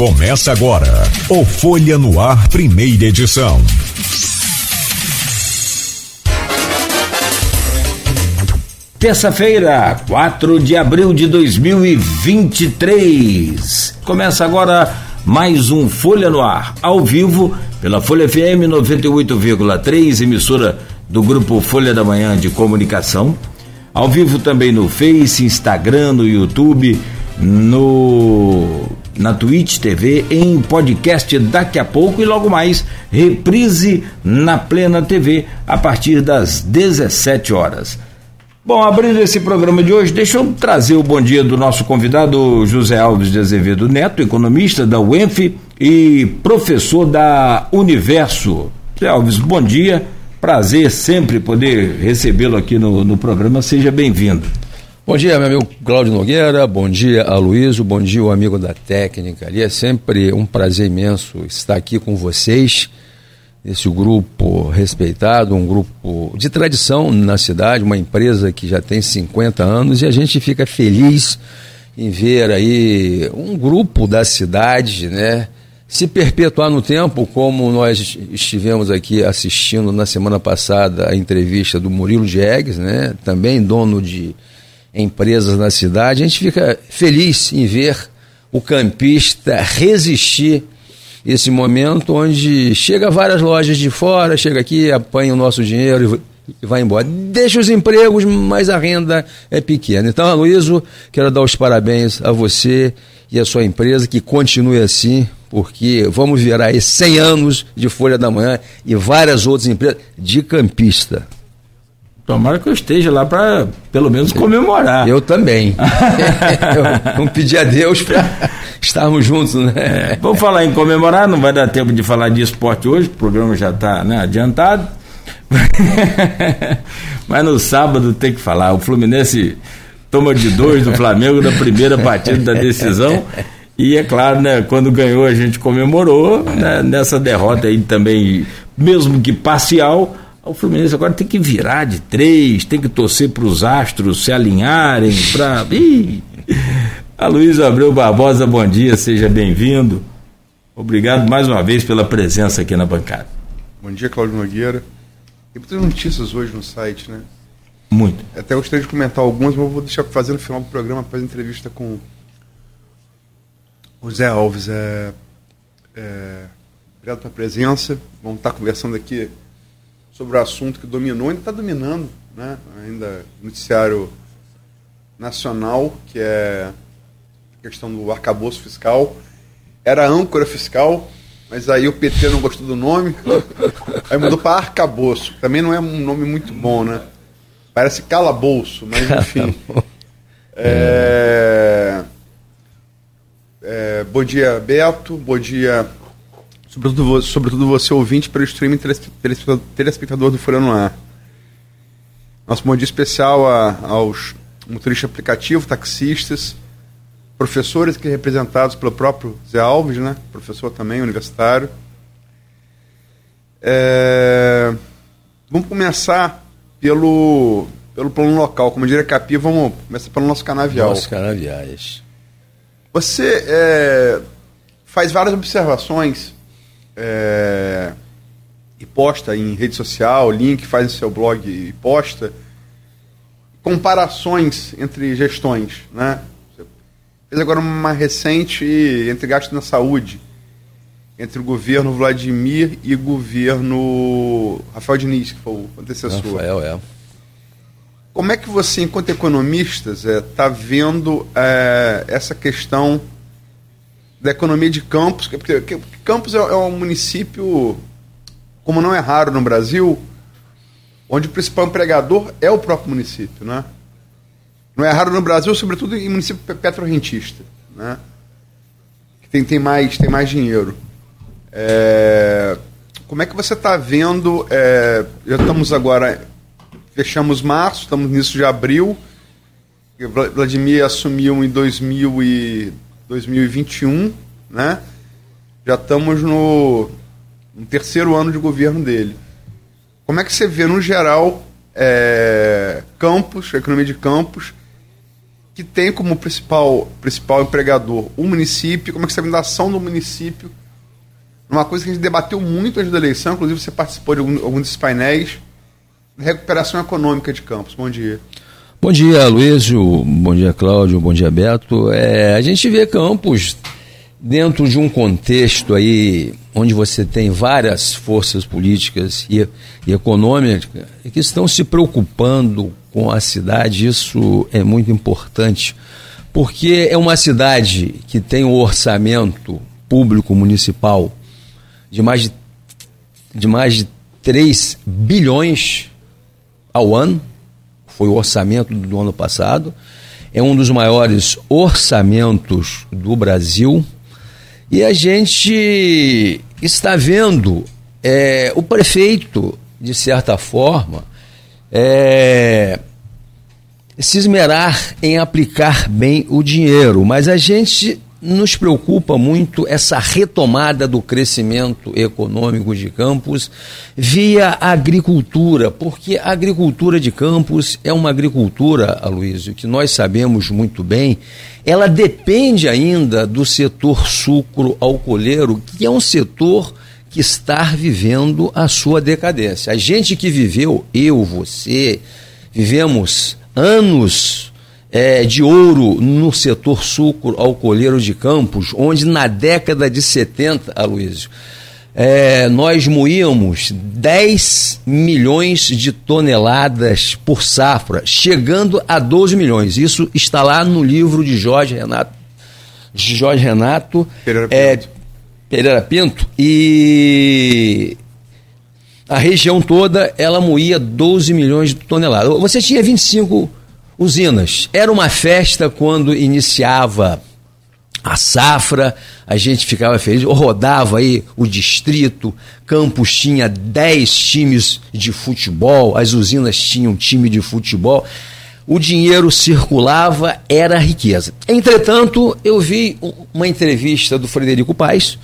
Começa agora o Folha no Ar, primeira edição. Terça-feira, 4 de abril de 2023. Começa agora mais um Folha no Ar, ao vivo, pela Folha FM 98,3, emissora do grupo Folha da Manhã de Comunicação. Ao vivo também no Face, Instagram, no YouTube, no na Twitch TV, em podcast daqui a pouco e logo mais reprise na Plena TV a partir das 17 horas. Bom, abrindo esse programa de hoje, deixa eu trazer o bom dia do nosso convidado José Alves de Azevedo Neto, economista da UENF e professor da Universo. José Alves, bom dia. Prazer sempre poder recebê-lo aqui no, no programa. Seja bem-vindo. Bom dia, meu amigo Cláudio Nogueira, bom dia, Aloysio, bom dia, o amigo da técnica ali. É sempre um prazer imenso estar aqui com vocês, esse grupo respeitado, um grupo de tradição na cidade, uma empresa que já tem 50 anos e a gente fica feliz em ver aí um grupo da cidade, né? Se perpetuar no tempo, como nós estivemos aqui assistindo na semana passada a entrevista do Murilo Diegues, né? Também dono de empresas na cidade, a gente fica feliz em ver o campista resistir esse momento onde chega várias lojas de fora, chega aqui, apanha o nosso dinheiro e vai embora. Deixa os empregos, mas a renda é pequena. Então, Aloysio, quero dar os parabéns a você e a sua empresa, que continue assim, porque vamos virar aí 100 anos de Folha da Manhã e várias outras empresas de campista. Tomara que eu esteja lá para pelo menos comemorar. Eu também. eu, vamos pedir a Deus para estarmos juntos, né? É, vamos falar em comemorar, não vai dar tempo de falar de esporte hoje, o programa já está né, adiantado. Mas no sábado tem que falar. O Fluminense toma de dois do Flamengo na primeira partida da decisão. E é claro, né, quando ganhou a gente comemorou, né, nessa derrota aí também, mesmo que parcial, o Fluminense agora tem que virar de três, tem que torcer para os astros se alinharem, para. A Luísa Abreu Barbosa, bom dia, seja bem-vindo. Obrigado mais uma vez pela presença aqui na bancada. Bom dia, Cláudio Nogueira. Tem muitas notícias hoje no site, né? Muito. Até gostaria de comentar algumas, mas eu vou deixar para fazer no final do programa, após a entrevista com o Zé Alves. É, é, obrigado pela presença. Vamos estar conversando aqui sobre o assunto que dominou, ainda está dominando, né? ainda noticiário nacional, que é a questão do arcabouço fiscal. Era âncora fiscal, mas aí o PT não gostou do nome, aí mudou para arcabouço. Também não é um nome muito bom, né? Parece calabouço, mas enfim. É... É... Bom dia, Beto. Bom dia sobretudo, sobretudo você ouvinte pelo streaming telespectador do Folha no Ar. Nosso bom dia especial a, aos motoristas aplicativo, taxistas, professores que representados pelo próprio Zé Alves, né? professor também, universitário. É... Vamos começar pelo, pelo plano local. Como diria Capi, vamos começar pelo nosso canavial. Nosso canaviais. Você é, faz várias observações é, e posta em rede social, link, faz no seu blog e posta, comparações entre gestões, né? Você fez agora uma recente entre gastos na saúde, entre o governo Vladimir e o governo Rafael Diniz, que foi o antecessor. Rafael, é. Como é que você, enquanto economista, está vendo é, essa questão da economia de Campos, porque Campos é, é um município, como não é raro no Brasil, onde o principal empregador é o próprio município, né? Não é raro no Brasil, sobretudo em município petrorrentista, né? Que tem, tem, mais, tem mais dinheiro. É... Como é que você está vendo? É... Já estamos agora, fechamos março, estamos início de abril. Vladimir assumiu em 2000 e 2021, né? Já estamos no, no, terceiro ano de governo dele. Como é que você vê, no geral, é, campos, a economia de campos, que tem como principal, principal empregador o município, como é que está a ação do município. Uma coisa que a gente debateu muito antes da eleição, inclusive você participou de algum desses painéis, recuperação econômica de Campos. Bom dia. Bom dia, Luísio. Bom dia, Cláudio. Bom dia, Beto. É, a gente vê Campos dentro de um contexto aí onde você tem várias forças políticas e, e econômicas que estão se preocupando com a cidade, isso é muito importante, porque é uma cidade que tem um orçamento público municipal de mais de, de mais de 3 bilhões ao ano, foi o orçamento do ano passado, é um dos maiores orçamentos do Brasil, e a gente está vendo é, o prefeito, de certa forma, é, se esmerar em aplicar bem o dinheiro, mas a gente nos preocupa muito essa retomada do crescimento econômico de Campos via agricultura, porque a agricultura de Campos é uma agricultura, Aloysio, que nós sabemos muito bem, ela depende ainda do setor sucro-alcooleiro, que é um setor que está vivendo a sua decadência. A gente que viveu, eu, você, vivemos anos é, de ouro no setor sucro alcooleiro de Campos, onde na década de 70, Aloysio, é, nós moíamos 10 milhões de toneladas por safra, chegando a 12 milhões. Isso está lá no livro de Jorge Renato. Jorge Renato. Pereira é, Pereira Pinto, e a região toda ela moía 12 milhões de toneladas. Você tinha 25 usinas. Era uma festa quando iniciava a safra, a gente ficava feliz, rodava aí o distrito, Campos tinha 10 times de futebol, as usinas tinham time de futebol o dinheiro circulava, era riqueza. Entretanto, eu vi uma entrevista do Frederico Paes,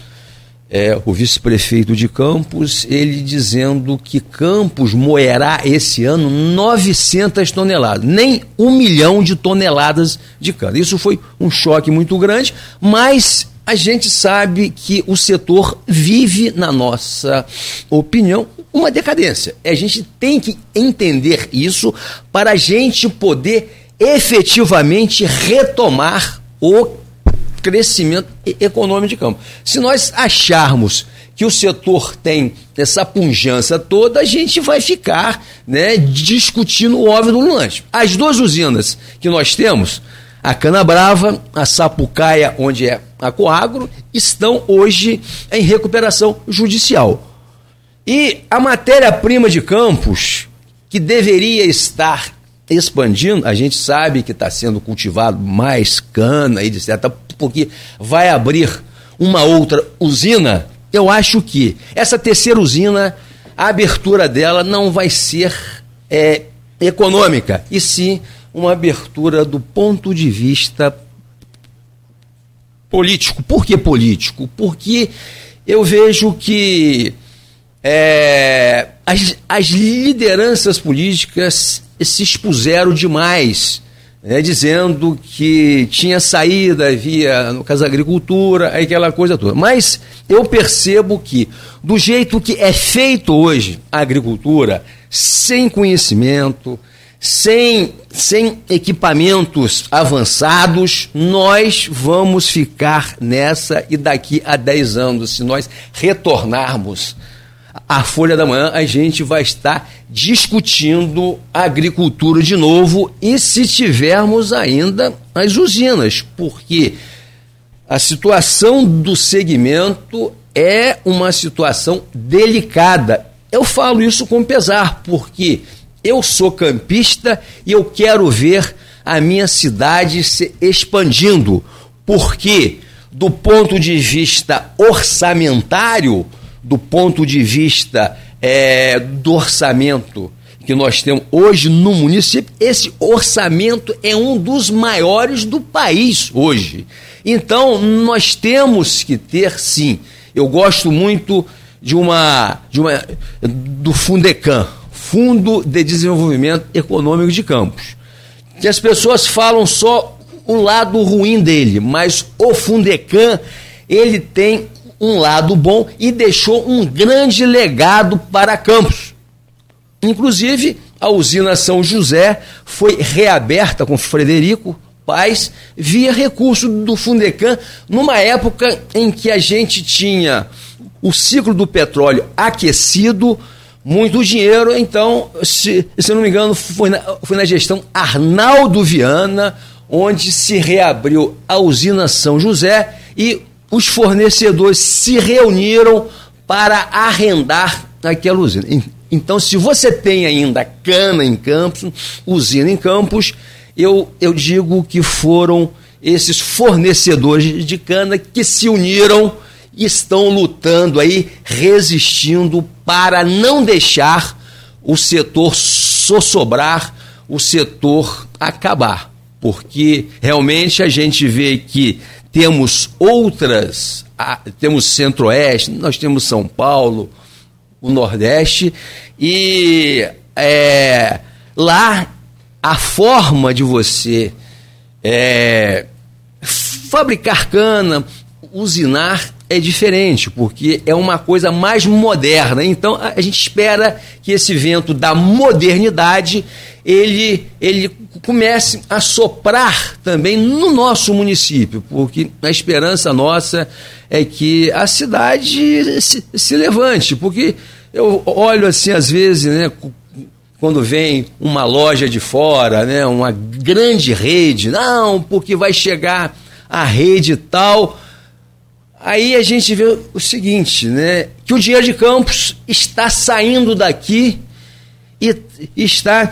é, o vice-prefeito de Campos, ele dizendo que Campos moerá esse ano 900 toneladas, nem um milhão de toneladas de cana. Isso foi um choque muito grande, mas a gente sabe que o setor vive, na nossa opinião, uma decadência. A gente tem que entender isso para a gente poder efetivamente retomar o crescimento econômico de campo. Se nós acharmos que o setor tem essa punjância toda, a gente vai ficar né, discutindo o óbvio do lanche. As duas usinas que nós temos, a Cana Brava, a Sapucaia, onde é a Coagro, estão hoje em recuperação judicial. E a matéria-prima de Campos, que deveria estar expandindo, a gente sabe que está sendo cultivado mais cana e etc porque vai abrir uma outra usina, eu acho que essa terceira usina, a abertura dela não vai ser é, econômica, e sim uma abertura do ponto de vista político. Por que político? Porque eu vejo que é, as, as lideranças políticas se expuseram demais né, dizendo que tinha saída via, no caso, agricultura, aquela coisa toda. Mas eu percebo que, do jeito que é feito hoje a agricultura, sem conhecimento, sem, sem equipamentos avançados, nós vamos ficar nessa e daqui a 10 anos, se nós retornarmos a Folha da Manhã, a gente vai estar discutindo agricultura de novo e se tivermos ainda as usinas, porque a situação do segmento é uma situação delicada. Eu falo isso com pesar, porque eu sou campista e eu quero ver a minha cidade se expandindo, porque do ponto de vista orçamentário, do ponto de vista é, do orçamento que nós temos hoje no município, esse orçamento é um dos maiores do país hoje. Então, nós temos que ter, sim. Eu gosto muito de uma, de uma do Fundecam, Fundo de Desenvolvimento Econômico de Campos. Que as pessoas falam só o lado ruim dele, mas o Fundecan, ele tem um lado bom e deixou um grande legado para Campos. Inclusive, a usina São José foi reaberta com Frederico Paz via recurso do Fundecan, numa época em que a gente tinha o ciclo do petróleo aquecido, muito dinheiro, então, se, se não me engano, foi na, foi na gestão Arnaldo Viana, onde se reabriu a usina São José e os fornecedores se reuniram para arrendar aquela usina. Então, se você tem ainda cana em Campos, usina em Campos, eu, eu digo que foram esses fornecedores de cana que se uniram e estão lutando aí, resistindo para não deixar o setor sossobrar, o setor acabar. Porque realmente a gente vê que temos outras, temos Centro-Oeste, nós temos São Paulo, o Nordeste, e é, lá a forma de você é, fabricar cana, usinar, é diferente, porque é uma coisa mais moderna. Então a gente espera que esse vento da modernidade ele, ele comece a soprar também no nosso município, porque a esperança nossa é que a cidade se, se levante, porque eu olho assim às vezes, né, quando vem uma loja de fora, né, uma grande rede, não, porque vai chegar a rede tal Aí a gente vê o seguinte, né? Que o dinheiro de Campos está saindo daqui e está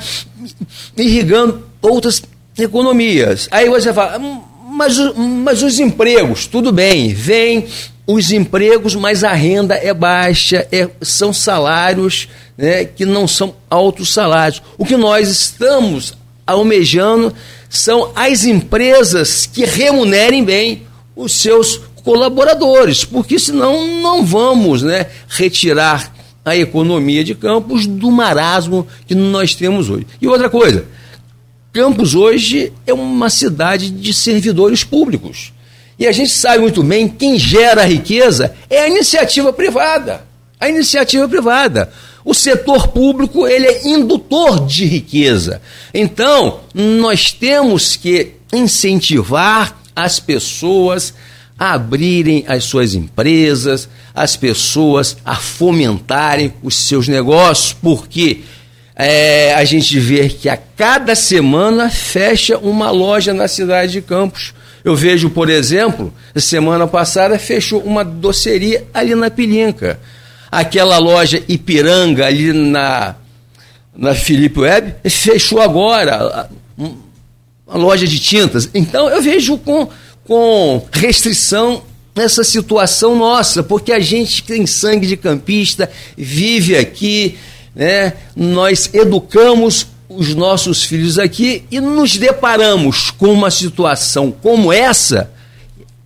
irrigando outras economias. Aí você fala, hum, mas, mas os empregos, tudo bem, vem os empregos, mas a renda é baixa, é, são salários né, que não são altos salários. O que nós estamos almejando são as empresas que remunerem bem os seus colaboradores, porque senão não vamos né, retirar a economia de Campos do marasmo que nós temos hoje. E outra coisa, Campos hoje é uma cidade de servidores públicos. E a gente sabe muito bem quem gera a riqueza é a iniciativa privada. A iniciativa privada. O setor público ele é indutor de riqueza. Então, nós temos que incentivar as pessoas a abrirem as suas empresas, as pessoas a fomentarem os seus negócios, porque é, a gente vê que a cada semana fecha uma loja na cidade de Campos. Eu vejo, por exemplo, semana passada fechou uma doceria ali na Pilinca. Aquela loja Ipiranga ali na, na Felipe Web fechou agora. Uma loja de tintas. Então eu vejo com com restrição nessa situação nossa, porque a gente tem sangue de campista, vive aqui, né? nós educamos os nossos filhos aqui e nos deparamos com uma situação como essa,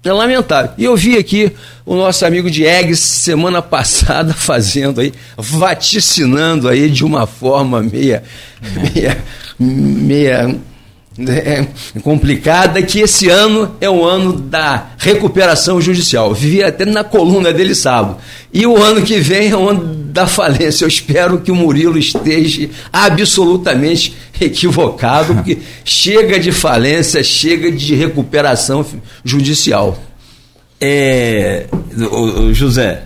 é lamentável. E eu vi aqui o nosso amigo Diegues semana passada fazendo aí, vaticinando aí de uma forma meia, meia, meia é, complicada que esse ano é o ano da recuperação judicial. Vivi até na coluna dele sábado. E o ano que vem é o ano da falência. Eu espero que o Murilo esteja absolutamente equivocado, porque chega de falência, chega de recuperação judicial. É, o, o José,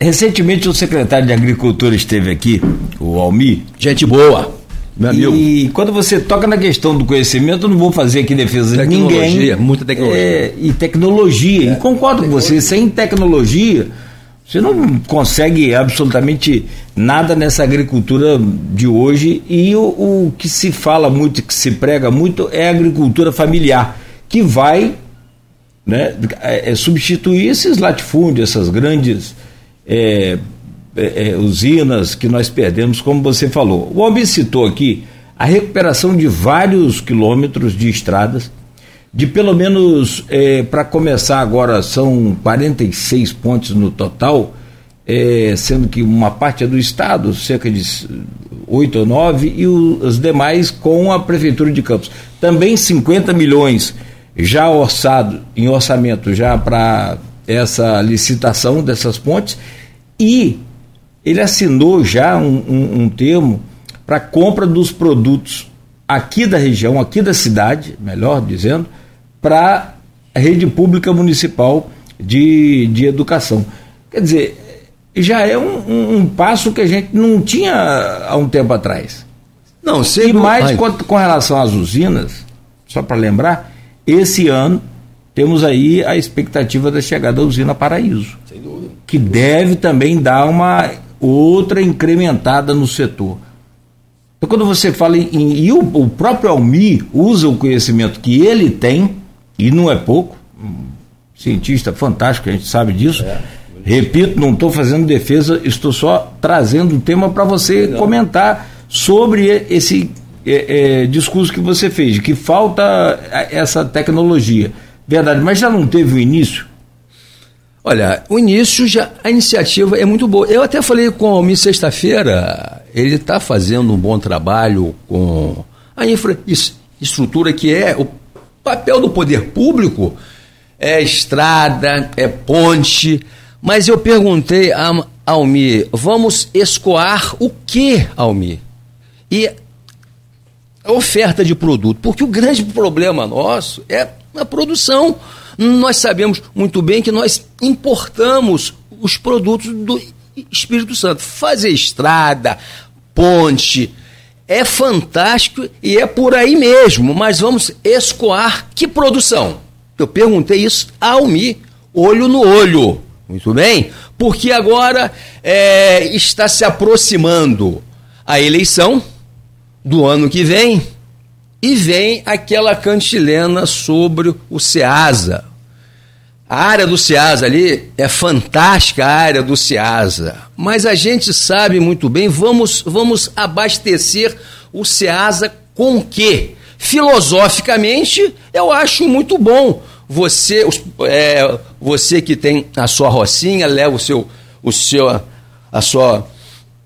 recentemente o secretário de Agricultura esteve aqui, o Almi. Gente boa meu amigo. E quando você toca na questão do conhecimento, eu não vou fazer aqui defesa de ninguém. Muita tecnologia. É, e tecnologia. É. E concordo com você, sem tecnologia, você não consegue absolutamente nada nessa agricultura de hoje. E o, o que se fala muito, que se prega muito, é a agricultura familiar, que vai né, é, é substituir esses latifúndios, essas grandes. É, é, é, usinas que nós perdemos, como você falou. O homem citou aqui a recuperação de vários quilômetros de estradas, de pelo menos, é, para começar agora, são 46 pontes no total, é, sendo que uma parte é do Estado, cerca de oito ou nove, e os demais com a Prefeitura de Campos. Também 50 milhões já orçado, em orçamento já para essa licitação dessas pontes, e ele assinou já um, um, um termo para compra dos produtos aqui da região, aqui da cidade, melhor dizendo, para a rede pública municipal de, de educação. Quer dizer, já é um, um, passo que a gente não tinha há um tempo atrás. Não, sempre... E mais com, com relação às usinas, só para lembrar, esse ano temos aí a expectativa da chegada da usina Paraíso, que deve também dar uma outra incrementada no setor. Então, quando você fala em. E o, o próprio Almi usa o conhecimento que ele tem, e não é pouco, um cientista fantástico, a gente sabe disso. É. Repito, não estou fazendo defesa, estou só trazendo um tema para você não. comentar sobre esse é, é, discurso que você fez, que falta essa tecnologia. Verdade, mas já não teve o início? Olha, o início já, a iniciativa é muito boa. Eu até falei com o Almir sexta-feira, ele está fazendo um bom trabalho com a infraestrutura que é o papel do poder público, é estrada, é ponte, mas eu perguntei a Almir, vamos escoar o que, Almir? E a oferta de produto, porque o grande problema nosso é a produção. Nós sabemos muito bem que nós importamos os produtos do Espírito Santo. Fazer estrada, ponte, é fantástico e é por aí mesmo, mas vamos escoar que produção? Eu perguntei isso a Almir, olho no olho. Muito bem? Porque agora é, está se aproximando a eleição do ano que vem e vem aquela cantilena sobre o SEASA. A área do SEASA ali é fantástica a área do SEASA, mas a gente sabe muito bem, vamos, vamos abastecer o SEASA com quê? Filosoficamente, eu acho muito bom você, é, você que tem a sua rocinha, leva o seu, o seu, a sua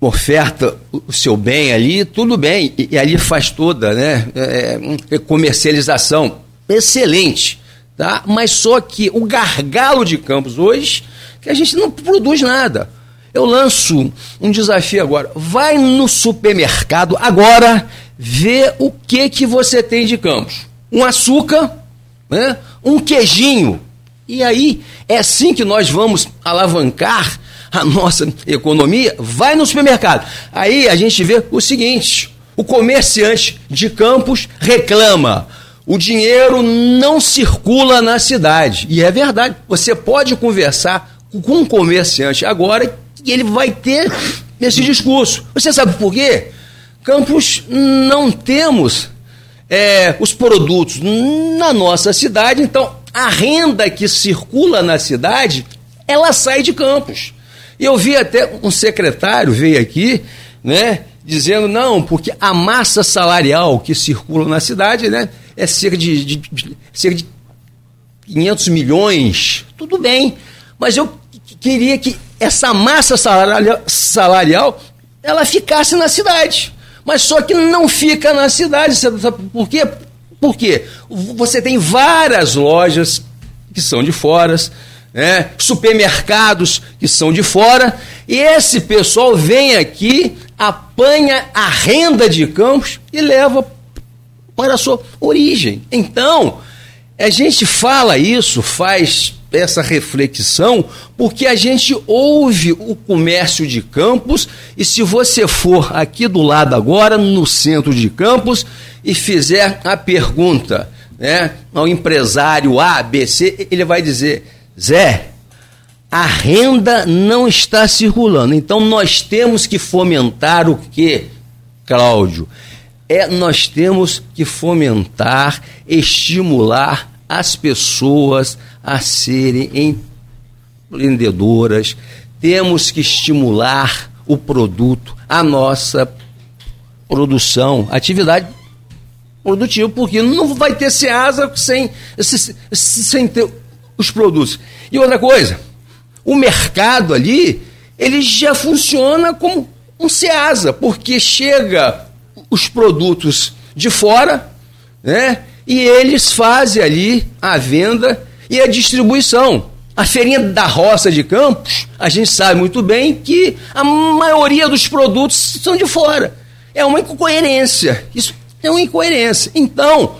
oferta, o seu bem ali, tudo bem, e, e ali faz toda, né? É, é, comercialização, excelente, tá? Mas só que o gargalo de campos hoje, que a gente não produz nada. Eu lanço um desafio agora. Vai no supermercado agora, vê o que que você tem de campos. Um açúcar, né? um queijinho. E aí, é assim que nós vamos alavancar a nossa economia? Vai no supermercado. Aí a gente vê o seguinte: o comerciante de Campos reclama. O dinheiro não circula na cidade. E é verdade. Você pode conversar com um comerciante agora e ele vai ter esse discurso. Você sabe por quê? Campos não temos é, os produtos na nossa cidade, então a renda que circula na cidade, ela sai de Campos. Eu vi até um secretário veio aqui, né, dizendo não, porque a massa salarial que circula na cidade, né, é cerca de, de, de cerca de 500 milhões. Tudo bem, mas eu queria que essa massa salarial, salarial ela ficasse na cidade mas só que não fica na cidade. Sabe por quê? Por quê? Você tem várias lojas que são de fora, né? supermercados que são de fora, e esse pessoal vem aqui, apanha a renda de campos e leva para a sua origem. Então, a gente fala isso, faz essa reflexão, porque a gente ouve o comércio de Campos, e se você for aqui do lado agora, no centro de Campos, e fizer a pergunta né, ao empresário A, B, C, ele vai dizer: Zé, a renda não está circulando. Então nós temos que fomentar o que, Cláudio? É, nós temos que fomentar, estimular as pessoas a serem empreendedoras, temos que estimular o produto, a nossa produção, atividade produtiva, porque não vai ter SEASA sem, sem ter os produtos. E outra coisa, o mercado ali, ele já funciona como um SEASA, porque chega os produtos de fora, né? E eles fazem ali a venda e a distribuição. A feirinha da roça de Campos, a gente sabe muito bem que a maioria dos produtos são de fora. É uma incoerência. Isso é uma incoerência. Então,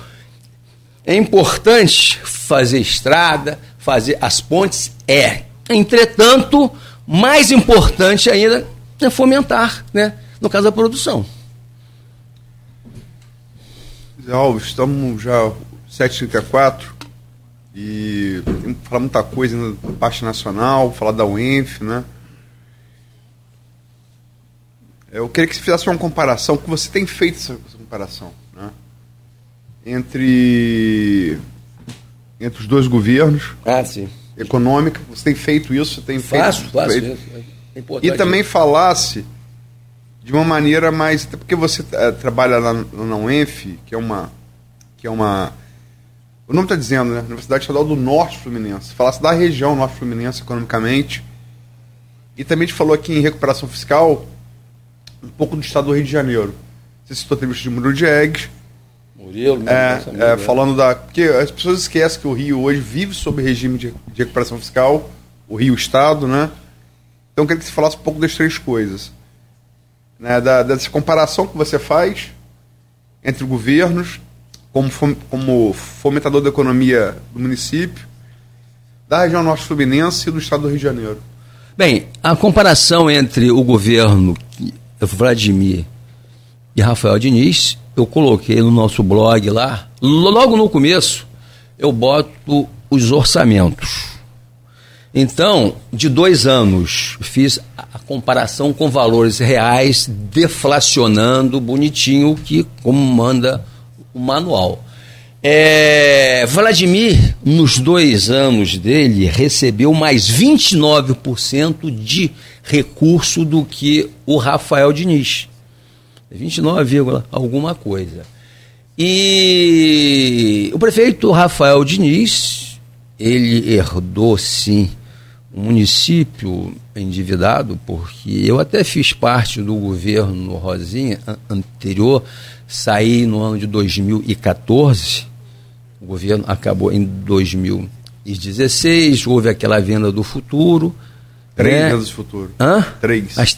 é importante fazer estrada, fazer as pontes? É. Entretanto, mais importante ainda é fomentar, né? no caso da produção. Alves, estamos já 7h34 e temos que falar muita coisa na parte nacional, falar da UENF, né? Eu queria que você fizesse uma comparação, que você tem feito essa, comparação, né? Entre, entre os dois governos. Ah, sim. Econômica, você tem feito isso, você tem faço, feito. Faço, feito. É e também falasse de uma maneira mais. Até porque você é, trabalha lá na UENF, que é uma. Que é uma o nome está dizendo, né? Universidade Estadual do Norte Fluminense. Falasse da região Norte Fluminense economicamente. E também te falou aqui em recuperação fiscal um pouco do estado do Rio de Janeiro. Você citou a entrevista de Murilo Diegues. Murilo, é, é, falando da. Porque as pessoas esquecem que o Rio hoje vive sob regime de, de recuperação fiscal, o Rio Estado, né? Então eu queria que você falasse um pouco das três coisas. Né? Da, dessa comparação que você faz entre governos como, como fomentador da economia do município, da região norte fluminense e do estado do Rio de Janeiro. Bem, a comparação entre o governo Vladimir e Rafael Diniz, eu coloquei no nosso blog lá, logo no começo, eu boto os orçamentos. Então, de dois anos, fiz a comparação com valores reais, deflacionando bonitinho, que como manda o manual. É, Vladimir, nos dois anos dele, recebeu mais 29% de recurso do que o Rafael Diniz. 29, alguma coisa. E o prefeito Rafael Diniz, ele herdou sim um município endividado, porque eu até fiz parte do governo Rosinha anterior, saí no ano de 2014, o governo acabou em 2016, houve aquela venda do futuro. Três né? vendas do futuro. Hã? Três. As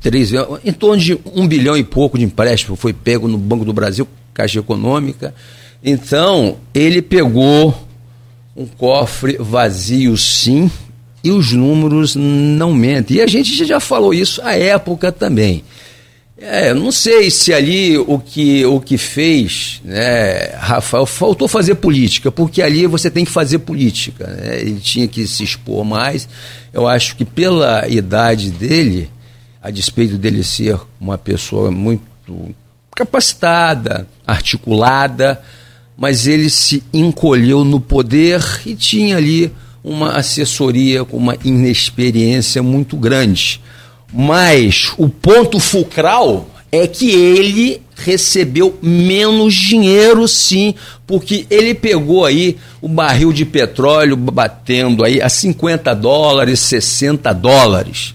três em torno de um bilhão e pouco de empréstimo foi pego no Banco do Brasil, Caixa Econômica. Então, ele pegou um cofre vazio, sim, e os números não mentem. E a gente já falou isso à época também. É, não sei se ali o que, o que fez, né, Rafael, faltou fazer política, porque ali você tem que fazer política. Né? Ele tinha que se expor mais. Eu acho que pela idade dele, a despeito dele ser uma pessoa muito capacitada, articulada, mas ele se encolheu no poder e tinha ali uma assessoria com uma inexperiência muito grande. Mas o ponto fulcral é que ele recebeu menos dinheiro sim, porque ele pegou aí o barril de petróleo batendo aí a 50 dólares, 60 dólares.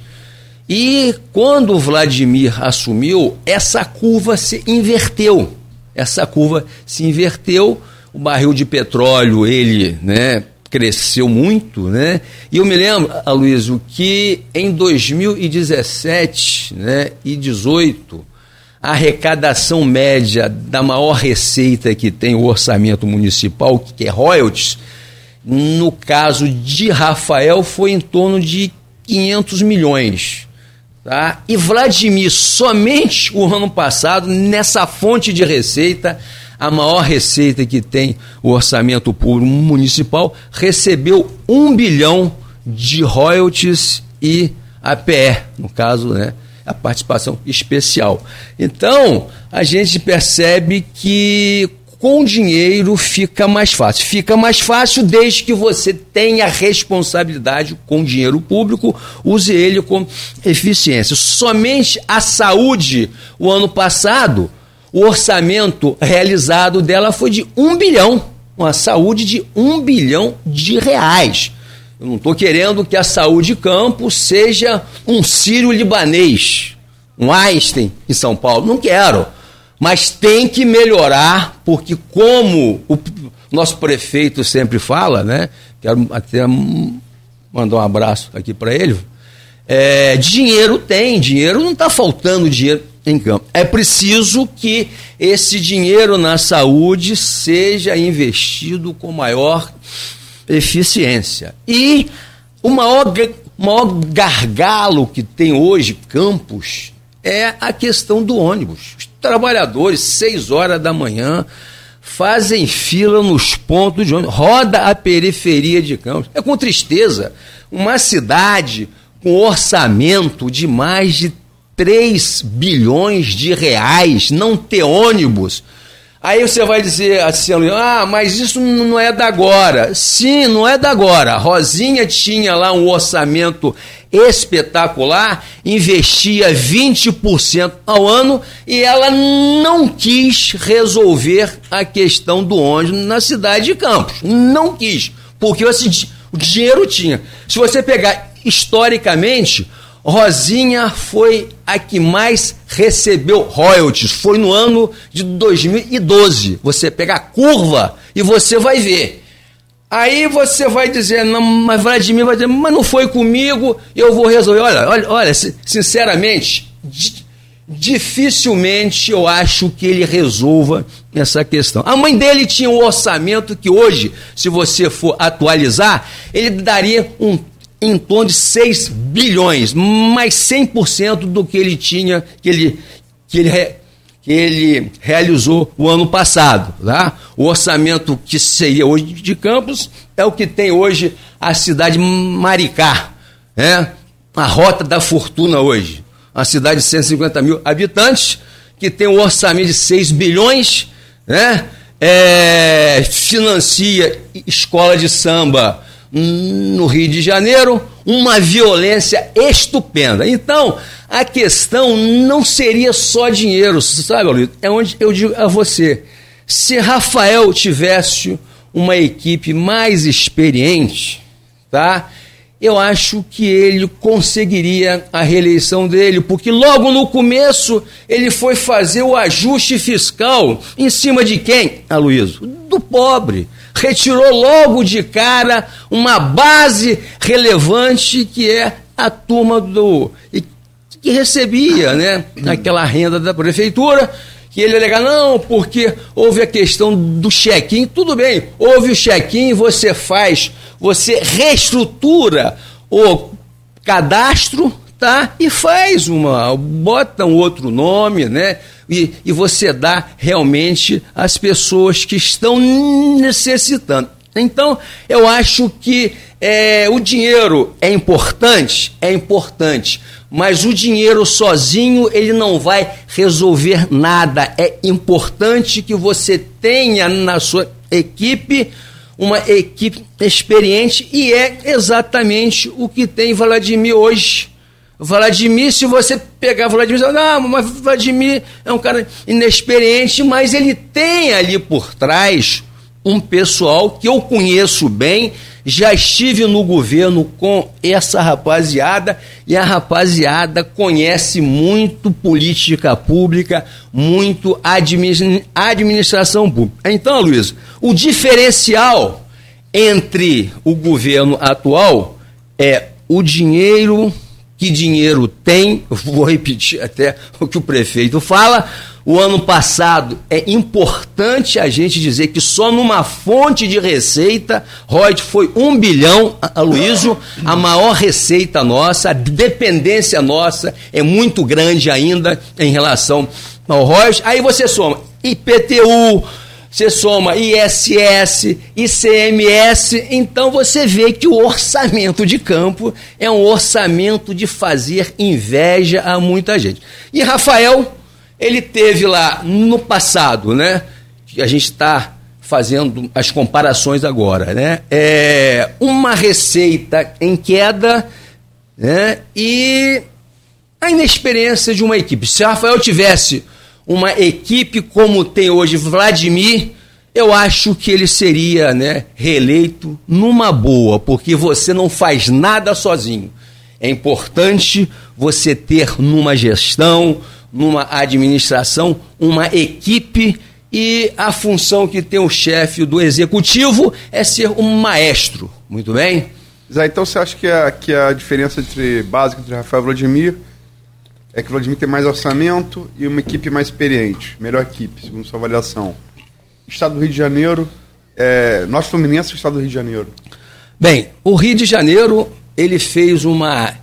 E quando o Vladimir assumiu, essa curva se inverteu. Essa curva se inverteu, o barril de petróleo, ele, né, cresceu muito, né? E eu me lembro, Aloysio, que em 2017 né, e 2018, a arrecadação média da maior receita que tem o orçamento municipal, que é royalties, no caso de Rafael, foi em torno de 500 milhões. Tá? E Vladimir, somente o ano passado, nessa fonte de receita, a maior receita que tem o orçamento público municipal, recebeu um bilhão de royalties e APE, no caso, né, a participação especial. Então, a gente percebe que com dinheiro fica mais fácil. Fica mais fácil desde que você tenha responsabilidade com dinheiro público, use ele com eficiência. Somente a saúde, o ano passado, o orçamento realizado dela foi de um bilhão, uma saúde de um bilhão de reais. Eu não estou querendo que a saúde campo seja um sírio libanês, um Einstein em São Paulo. Não quero. Mas tem que melhorar, porque como o nosso prefeito sempre fala, né? Quero até mandar um abraço aqui para ele. É, dinheiro tem, dinheiro não está faltando dinheiro em campo. É preciso que esse dinheiro na saúde seja investido com maior eficiência. E o maior, maior gargalo que tem hoje Campos é a questão do ônibus. Os trabalhadores, seis horas da manhã, fazem fila nos pontos de ônibus, roda a periferia de Campos. É com tristeza. Uma cidade com orçamento de mais de 3 bilhões de reais, não ter ônibus. Aí você vai dizer assim, ah, mas isso não é da agora. Sim, não é da agora. Rosinha tinha lá um orçamento espetacular, investia 20% ao ano e ela não quis resolver a questão do ônibus na cidade de Campos. Não quis, porque assim, o dinheiro tinha. Se você pegar historicamente, Rosinha foi a que mais recebeu royalties. Foi no ano de 2012. Você pega a curva e você vai ver. Aí você vai dizer, não, mas Vladimir vai dizer, mas não foi comigo, eu vou resolver. Olha, olha, olha, sinceramente, dificilmente eu acho que ele resolva essa questão. A mãe dele tinha um orçamento que hoje, se você for atualizar, ele daria um em torno de 6 bilhões, mais 100% do que ele tinha, que ele, que ele, que ele realizou o ano passado. Tá? O orçamento que seria hoje de Campos é o que tem hoje a cidade Maricá, né? a rota da fortuna hoje. Uma cidade de 150 mil habitantes, que tem um orçamento de 6 bilhões, né? É, financia escola de samba no Rio de Janeiro, uma violência estupenda. Então, a questão não seria só dinheiro, sabe, Luiz? É onde eu digo a você: se Rafael tivesse uma equipe mais experiente, tá? eu acho que ele conseguiria a reeleição dele, porque logo no começo ele foi fazer o ajuste fiscal em cima de quem, Aloysio? Do pobre retirou logo de cara uma base relevante que é a turma do. que recebia né, aquela renda da prefeitura. Que ele alega, não, porque houve a questão do check-in, tudo bem, houve o check-in, você faz, você reestrutura o cadastro, tá? E faz uma, bota um outro nome, né? e, e você dá realmente às pessoas que estão necessitando. Então, eu acho que é, o dinheiro é importante, é importante, mas o dinheiro sozinho ele não vai resolver nada. É importante que você tenha na sua equipe uma equipe experiente e é exatamente o que tem Vladimir hoje. Vladimir, se você pegar Vladimir, você fala, ah, mas Vladimir é um cara inexperiente, mas ele tem ali por trás um pessoal que eu conheço bem, já estive no governo com essa rapaziada e a rapaziada conhece muito política pública, muito administração pública. Então, Luiz, o diferencial entre o governo atual é o dinheiro que dinheiro tem, vou repetir até o que o prefeito fala. O ano passado é importante a gente dizer que só numa fonte de receita, Reut foi um bilhão, Aloysio, a maior receita nossa, a dependência nossa é muito grande ainda em relação ao Reut. Aí você soma IPTU, você soma ISS, ICMS, então você vê que o orçamento de campo é um orçamento de fazer inveja a muita gente. E Rafael, ele teve lá no passado, né? A gente está fazendo as comparações agora, né? É uma receita em queda, né? E a inexperiência de uma equipe. Se Rafael tivesse uma equipe como tem hoje Vladimir, eu acho que ele seria né, reeleito numa boa, porque você não faz nada sozinho. É importante você ter numa gestão, numa administração, uma equipe e a função que tem o chefe do executivo é ser um maestro. Muito bem? Então você acha que a, que a diferença entre, básica entre Rafael e Vladimir é que o Vladimir tem mais orçamento e uma equipe mais experiente, melhor equipe, segundo sua avaliação. Estado do Rio de Janeiro, é, Norte Fluminense Estado do Rio de Janeiro? Bem, o Rio de Janeiro ele fez uma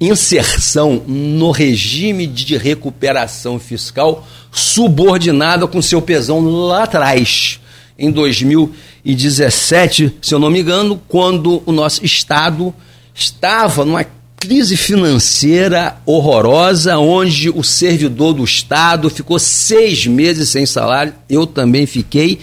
inserção no regime de recuperação fiscal subordinada com seu pesão lá atrás, em 2017, se eu não me engano, quando o nosso Estado estava numa crise financeira horrorosa, onde o servidor do Estado ficou seis meses sem salário. Eu também fiquei.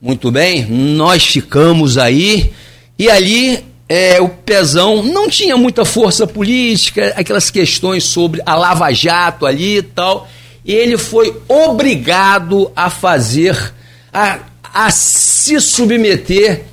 Muito bem, nós ficamos aí. E ali é, o Pezão não tinha muita força política, aquelas questões sobre a Lava Jato ali e tal. E ele foi obrigado a fazer, a, a se submeter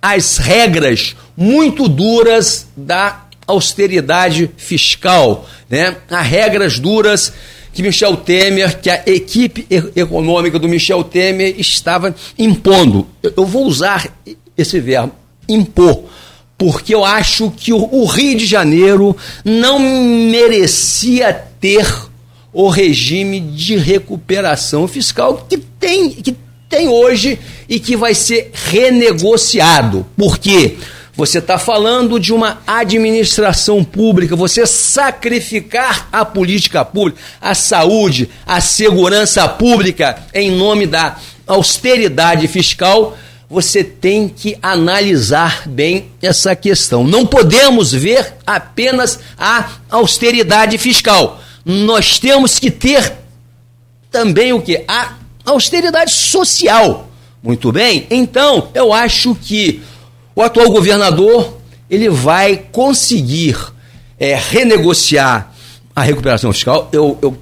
às regras muito duras da austeridade fiscal, né? a regras duras que Michel Temer, que a equipe econômica do Michel Temer estava impondo. Eu vou usar esse verbo, impor, porque eu acho que o Rio de Janeiro não merecia ter o regime de recuperação fiscal que tem, que tem hoje e que vai ser renegociado. Por quê? Porque você está falando de uma administração pública, você sacrificar a política pública, a saúde, a segurança pública em nome da austeridade fiscal. Você tem que analisar bem essa questão. Não podemos ver apenas a austeridade fiscal. Nós temos que ter também o que? A austeridade social. Muito bem? Então, eu acho que o atual governador ele vai conseguir é, renegociar a recuperação fiscal. Eu, eu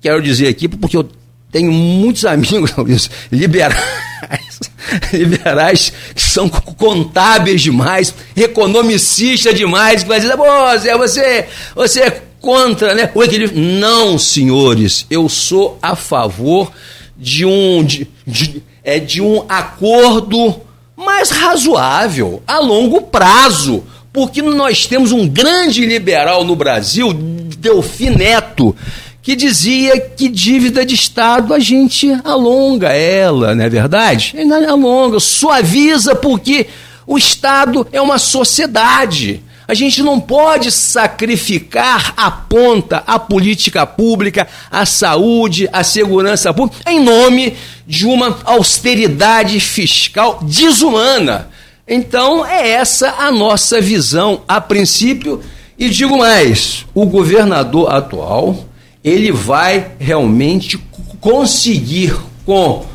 quero dizer aqui, porque eu tenho muitos amigos liberais, liberais que são contábeis demais, economicistas demais, que vai dizer, você, você, é contra né, o equilíbrio. Não, senhores, eu sou a favor de um, de, de, é, de um acordo mas razoável, a longo prazo. Porque nós temos um grande liberal no Brasil, Delfim Neto, que dizia que dívida de Estado a gente alonga ela, não é verdade? Alonga, suaviza, porque o Estado é uma sociedade. A gente não pode sacrificar a ponta, a política pública, a saúde, a segurança pública, em nome de uma austeridade fiscal desumana. Então, é essa a nossa visão a princípio. E digo mais: o governador atual ele vai realmente conseguir com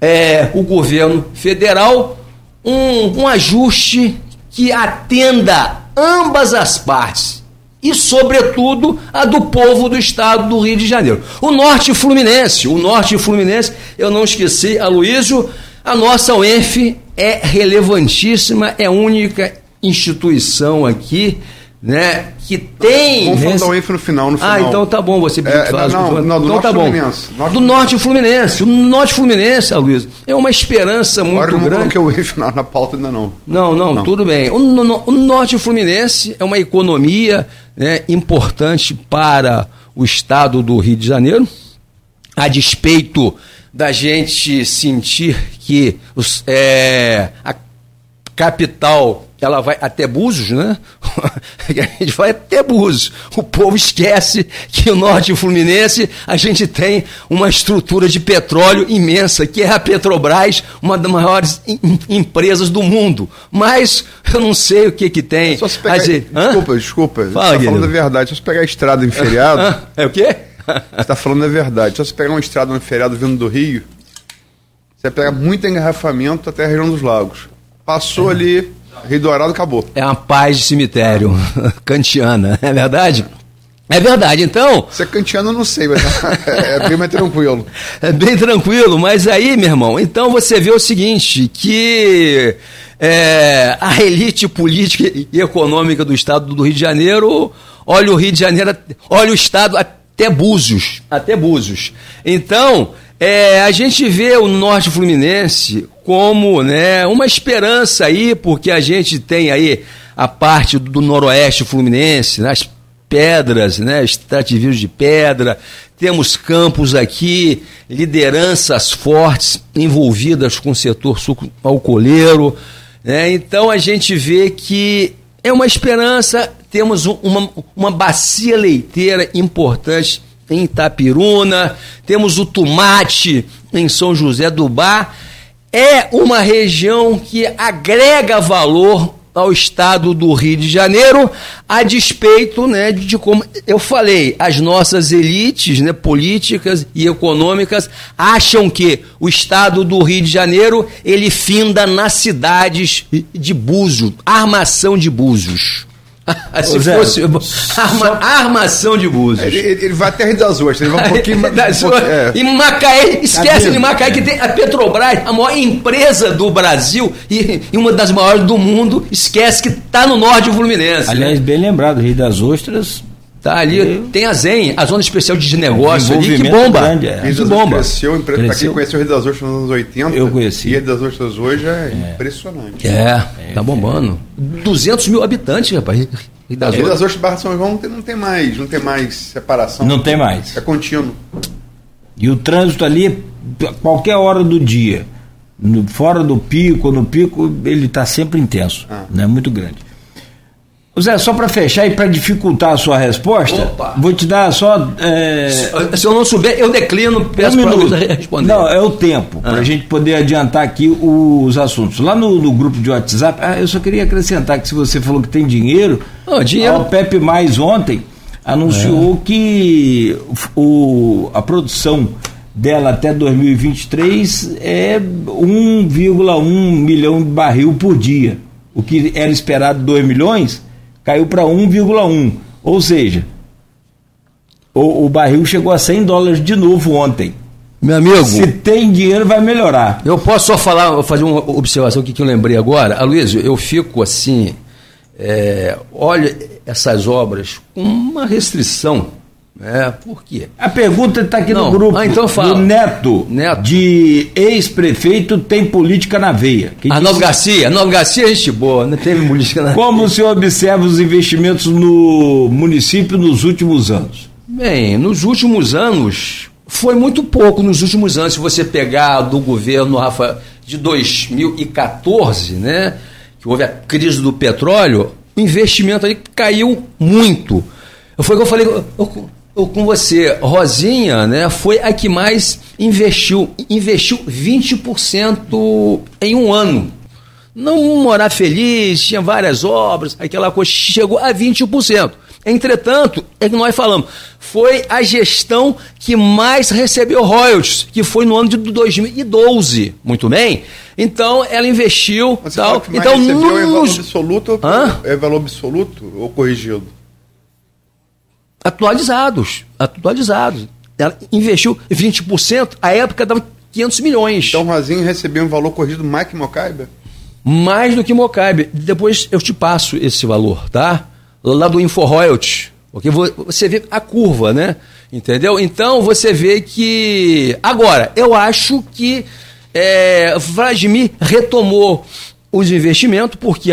é, o governo federal um, um ajuste que atenda ambas as partes e, sobretudo, a do povo do estado do Rio de Janeiro. O Norte Fluminense, o Norte Fluminense, eu não esqueci, Aloysio, a nossa UENF é relevantíssima, é única instituição aqui né, que tem. Vamos falar da UEFA no final, no final. Ah, então tá bom, você é, não, não, não, do então tá bom. Fluminense. Norte do Norte Fluminense. O Norte Fluminense, Luiz, é uma esperança muito Agora, grande. Não que o UEFA na, na pauta ainda não. Não, não, não. tudo bem. O, no, o, Norte Fluminense é uma economia né, importante para o estado do Rio de Janeiro, a despeito da gente sentir que os, é, a capital ela vai até Búzios, né? a gente vai até Búzios. O povo esquece que o norte fluminense a gente tem uma estrutura de petróleo imensa, que é a Petrobras, uma das maiores empresas do mundo. Mas eu não sei o que que tem. Só se pegar, dizer, desculpa, desculpa. Fala, você tá falando a verdade. Só se pegar a estrada em feriado. é o quê? Você está falando a verdade. Só se pegar uma estrada no feriado vindo do Rio, você pega muito engarrafamento até a região dos lagos. Passou é. ali Rei Dourado acabou. É uma paz de cemitério kantiana, é verdade? É verdade, então. Você é kantiano, eu não sei, mas é bem mais tranquilo. É bem tranquilo, mas aí, meu irmão, então você vê o seguinte: que é, a elite política e econômica do estado do Rio de Janeiro olha o Rio de Janeiro, olha o estado até Búzios. Até Búzios. Então, é, a gente vê o norte fluminense como né, uma esperança aí, porque a gente tem aí a parte do noroeste fluminense, né, as pedras, né, extrativismo de pedra, temos campos aqui, lideranças fortes envolvidas com o setor suco alcooleiro, né, então a gente vê que é uma esperança, temos uma, uma bacia leiteira importante em Itapiruna, temos o tomate em São José do Bar, é uma região que agrega valor ao estado do Rio de Janeiro, a despeito né, de como eu falei, as nossas elites né, políticas e econômicas acham que o estado do Rio de Janeiro ele finda nas cidades de Búzios, armação de Búzios. Se Zé, fosse arma, só... armação de Búzios. Ele, ele, vai até Rio das Ostras, ele vai um pouquinho mais. Um pouquinho, é. E Macaé, esquece de Macaé, que tem a Petrobras, a maior empresa do Brasil e, e uma das maiores do mundo, esquece que está no norte do Fluminense. Aliás, né? bem lembrado, Rio das Ostras Tá ali, eu... tem a ZEN, a Zona Especial de Negócio ali, que bomba. Grande, é. que bomba. Cresceu, para quem conheceu o Rio das Ostras nos anos 80, eu conheci. E Rio das Ostras hoje é, é. impressionante. É, é, tá bombando. 200 mil habitantes, rapaz. Rio das, Rio das Ostras Barra São João não tem, não tem mais, não tem mais separação. Não tem mais. É contínuo. E o trânsito ali, qualquer hora do dia, no, fora do pico, no pico, ele está sempre intenso, ah. né? Muito grande. Zé, só para fechar e para dificultar a sua resposta, Opa. vou te dar só. É... Se, se, eu não souber, eu declino, peço um para responder. Não, é o tempo, ah. para a gente poder adiantar aqui os assuntos. Lá no, no grupo de WhatsApp, ah, eu só queria acrescentar que se você falou que tem dinheiro, oh, dinheiro. a Pepe Mais ontem anunciou é. que o, a produção dela até 2023 é 1,1 milhão de barril por dia. O que era esperado 2 milhões caiu para 1,1. Ou seja, o, o, barril chegou a 100 dólares de novo ontem. Meu amigo. Se tem dinheiro, vai melhorar. Eu posso só falar, fazer uma observação que eu lembrei agora. Aloysio, eu fico assim. É, olha essas obras com uma restrição é, por quê? A pergunta está aqui não. no grupo. Ah, então fala. Do Neto, Neto. de ex-prefeito, tem política na veia. Quem Arnaldo disse? Garcia. Arnaldo Garcia é gente boa, não teve política na Como veia. o senhor observa os investimentos no município nos últimos anos? Bem, nos últimos anos, foi muito pouco nos últimos anos. Se você pegar do governo, Rafa, de 2014, né? Que houve a crise do petróleo, o investimento ali caiu muito. Foi o que eu falei. Eu, com você, Rosinha, né, foi a que mais investiu, investiu 20% em um ano. Não morar feliz, tinha várias obras, aquela coisa, chegou a 20%. Entretanto, é que nós falamos, foi a gestão que mais recebeu royalties, que foi no ano de 2012. Muito bem? Então, ela investiu. Mas tal. então, recebeu nos... é valor absoluto Hã? é valor absoluto ou corrigido? Atualizados, atualizados. Ela investiu 20%, a época dava 500 milhões. Então Rosinho recebeu um valor corrigido mais que Mocaibe? Mais do que Mocaibe. Depois eu te passo esse valor, tá? Lá do InfoRoyalty. Porque você vê a curva, né? Entendeu? Então você vê que. Agora, eu acho que é, Vladimir retomou os investimentos, porque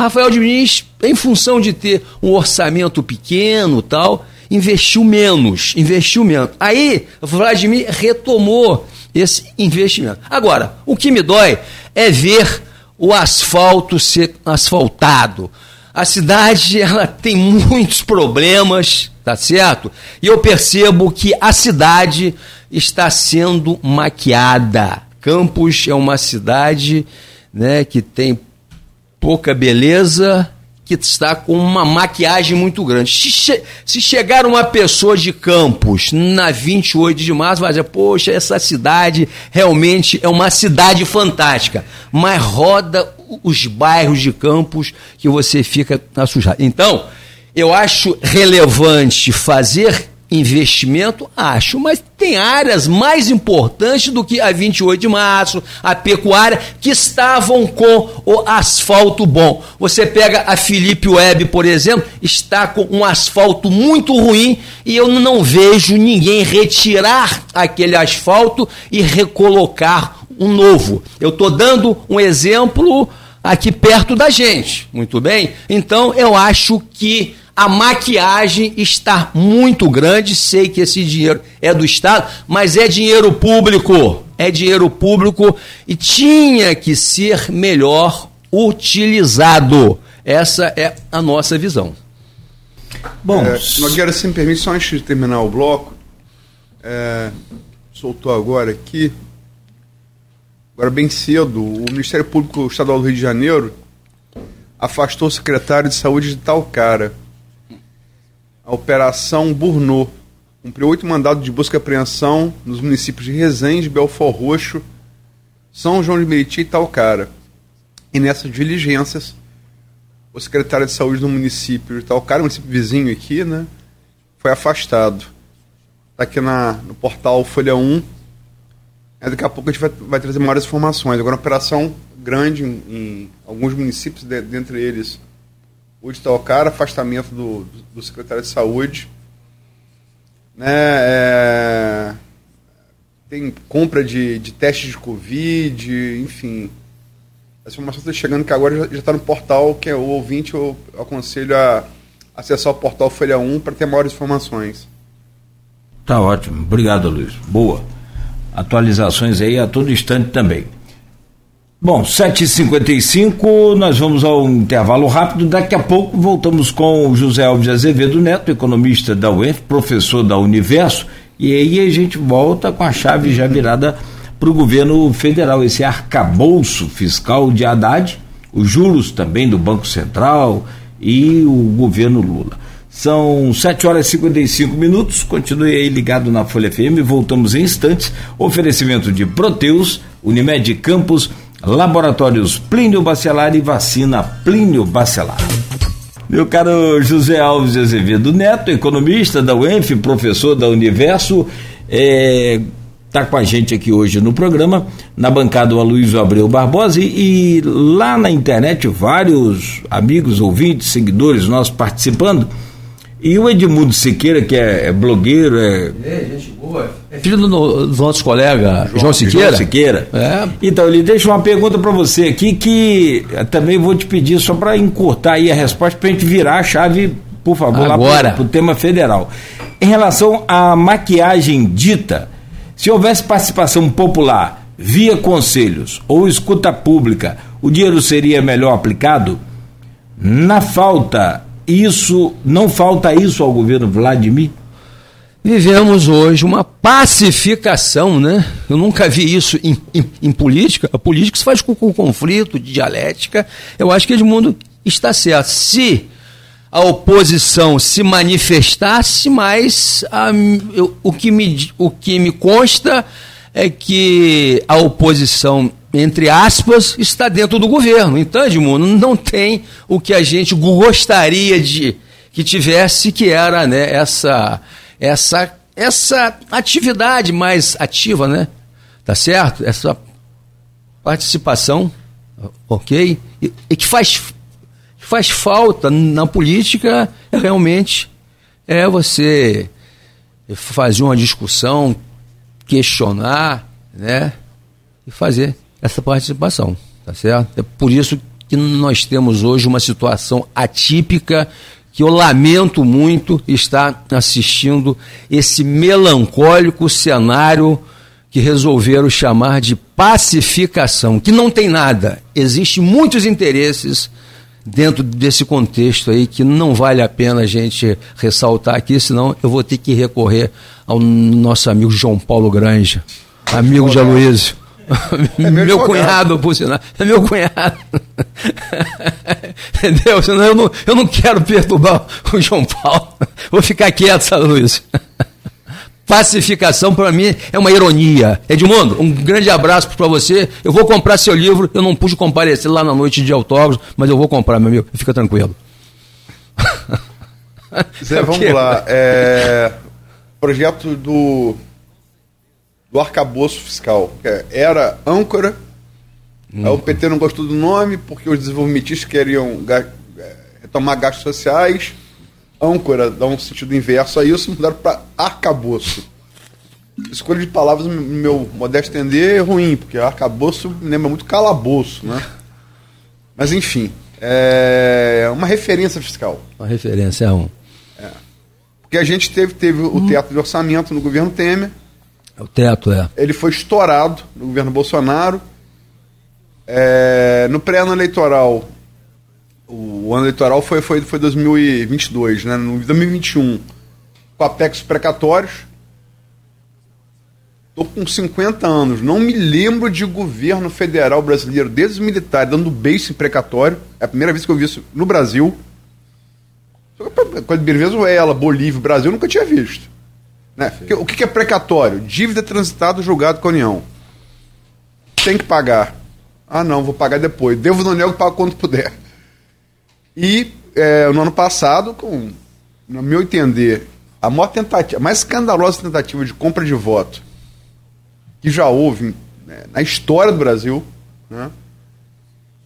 Rafael Diniz, em função de ter um orçamento pequeno tal, investiu menos, investiu menos. Aí, Vladimir retomou esse investimento. Agora, o que me dói é ver o asfalto ser asfaltado. A cidade ela tem muitos problemas, tá certo? E eu percebo que a cidade está sendo maquiada. Campos é uma cidade né, que tem pouca beleza, que está com uma maquiagem muito grande. Se, che se chegar uma pessoa de Campos na 28 de março, vai dizer, poxa, essa cidade realmente é uma cidade fantástica, mas roda os bairros de Campos que você fica assustado. Então, Eu acho relevante fazer investimento? Acho, mas tem áreas mais importantes do que a 28 de março, a pecuária, que estavam com o asfalto bom. Você pega a Felipe Web, por exemplo, está com um asfalto muito ruim e eu não vejo ninguém retirar aquele asfalto e recolocar um novo. Eu estou dando um exemplo aqui perto da gente, muito bem? Então eu acho que a maquiagem está muito grande. Sei que esse dinheiro é do Estado, mas é dinheiro público. É dinheiro público e tinha que ser melhor utilizado. Essa é a nossa visão. Bom, é, Nogueira, se me permite, só antes de terminar o bloco, é, soltou agora aqui, agora bem cedo, o Ministério Público Estadual do Rio de Janeiro afastou o secretário de saúde de tal cara a Operação Burno cumpriu oito mandados de busca e apreensão nos municípios de Resende, Belfor Roxo, São João de Meriti e Talcara. E nessas diligências, o secretário de saúde do município de Talcara, município vizinho aqui, né, foi afastado. Está aqui na, no portal Folha 1. É, daqui a pouco a gente vai, vai trazer maiores informações. Agora, uma operação grande em, em alguns municípios, de, dentre eles o de afastamento do, do, do, secretário de saúde. Né, é, tem compra de, de testes de Covid, enfim. Essa informação está chegando que agora já está no portal, que é o ouvinte, eu aconselho a acessar o portal Folha 1 para ter maiores informações. Tá ótimo. Obrigado, Luiz. Boa. Atualizações aí a todo instante também. Bom, 7h55, nós vamos ao intervalo rápido. Daqui a pouco voltamos com o José Alves Azevedo Neto, economista da UENF, professor da Universo, e aí a gente volta com a chave já virada para o governo federal, esse arcabouço fiscal de Haddad, os juros também do Banco Central e o governo Lula. São 7 horas e 55 minutos. Continue aí ligado na Folha FM. Voltamos em instantes. Oferecimento de Proteus, Unimed Campos Laboratórios Plínio Bacelar e Vacina Plínio Bacelar. Meu caro José Alves Azevedo Neto, economista da UENF, professor da Universo, é, está com a gente aqui hoje no programa, na bancada o Aloysio Abreu Barbosa e, e, lá na internet vários amigos, ouvintes, seguidores nossos participando. E o Edmundo Siqueira, que é, é blogueiro, é. É, gente boa. É filho do, do nosso colega João, João Siqueira. João Siqueira. É. Então, ele deixa uma pergunta para você aqui que também vou te pedir só para encurtar aí a resposta para a gente virar a chave, por favor, Agora. lá para o tema federal. Em relação à maquiagem dita, se houvesse participação popular via conselhos ou escuta pública, o dinheiro seria melhor aplicado? Na falta isso, não falta isso ao governo Vladimir? Vivemos hoje uma pacificação, né? Eu nunca vi isso em, em, em política. A política se faz com, com conflito, dialética. Eu acho que Edmundo está certo. Se a oposição se manifestasse, mas a, eu, o, que me, o que me consta é que a oposição entre aspas, está dentro do governo. Então, Edmundo, não tem o que a gente gostaria de que tivesse, que era né, essa, essa, essa atividade mais ativa, né? Tá certo? Essa participação, ok? E, e que faz, faz falta na política é realmente é você fazer uma discussão, questionar, né? E fazer essa participação, tá certo? É por isso que nós temos hoje uma situação atípica que eu lamento muito estar assistindo esse melancólico cenário que resolveram chamar de pacificação, que não tem nada. Existem muitos interesses dentro desse contexto aí que não vale a pena a gente ressaltar aqui, senão eu vou ter que recorrer ao nosso amigo João Paulo Granja, amigo de Aloysio. É meu, meu cunhado, por sinal. É meu cunhado. Entendeu? Senão eu não, eu não quero perturbar o João Paulo. Vou ficar quieto, sabe, Luiz? Pacificação, para mim, é uma ironia. Edmundo, um grande abraço para você. Eu vou comprar seu livro. Eu não pude comparecer lá na noite de autógrafos, mas eu vou comprar, meu amigo. Fica tranquilo. Zé, vamos lá. É, projeto do, do arcabouço fiscal. que Era âncora. Aí o PT não gostou do nome porque os desenvolvimentistas queriam ga- é, retomar gastos sociais. Âncora dá um sentido inverso a isso, mudaram para arcabouço. Escolha de palavras, meu modesto entender, é ruim, porque arcabouço me lembra muito calabouço, né? Mas enfim, é uma referência fiscal. Uma referência é um. Porque a gente teve, teve o teto de orçamento no governo Temer, O teto é. ele foi estourado no governo Bolsonaro. É, no pré-ano eleitoral, o ano eleitoral foi, foi, foi 2022, né? No 2021, com a PEC precatórios. Estou com 50 anos, não me lembro de governo federal brasileiro, desde os militares, dando em precatório. É a primeira vez que eu vi isso no Brasil. Venezuela, Bolívia, Brasil, nunca tinha visto. Né? O que que é precatório? Dívida transitada julgado com a União. Tem que pagar. Ah, não, vou pagar depois. Devo no nego, pago quando puder. E é, no ano passado, com, no meu entender, a maior tentativa, a mais escandalosa tentativa de compra de voto que já houve né, na história do Brasil, né,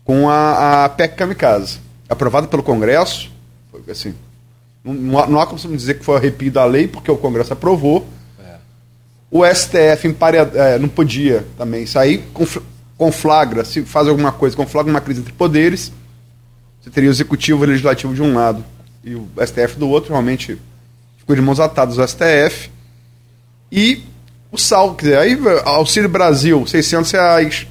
com a, a PEC Kamikaze, aprovada pelo Congresso, foi assim, não, não há- como se dizer que foi arrepio da lei, porque o Congresso aprovou. O STF eh, não podia também sair, conf- conflagra, se faz alguma coisa, conflagra uma crise entre poderes. Você teria o executivo e o legislativo de um lado e o STF do outro, realmente ficou de mãos atadas o STF. E o sal, quer dizer, aí Auxílio Brasil, 600 reais.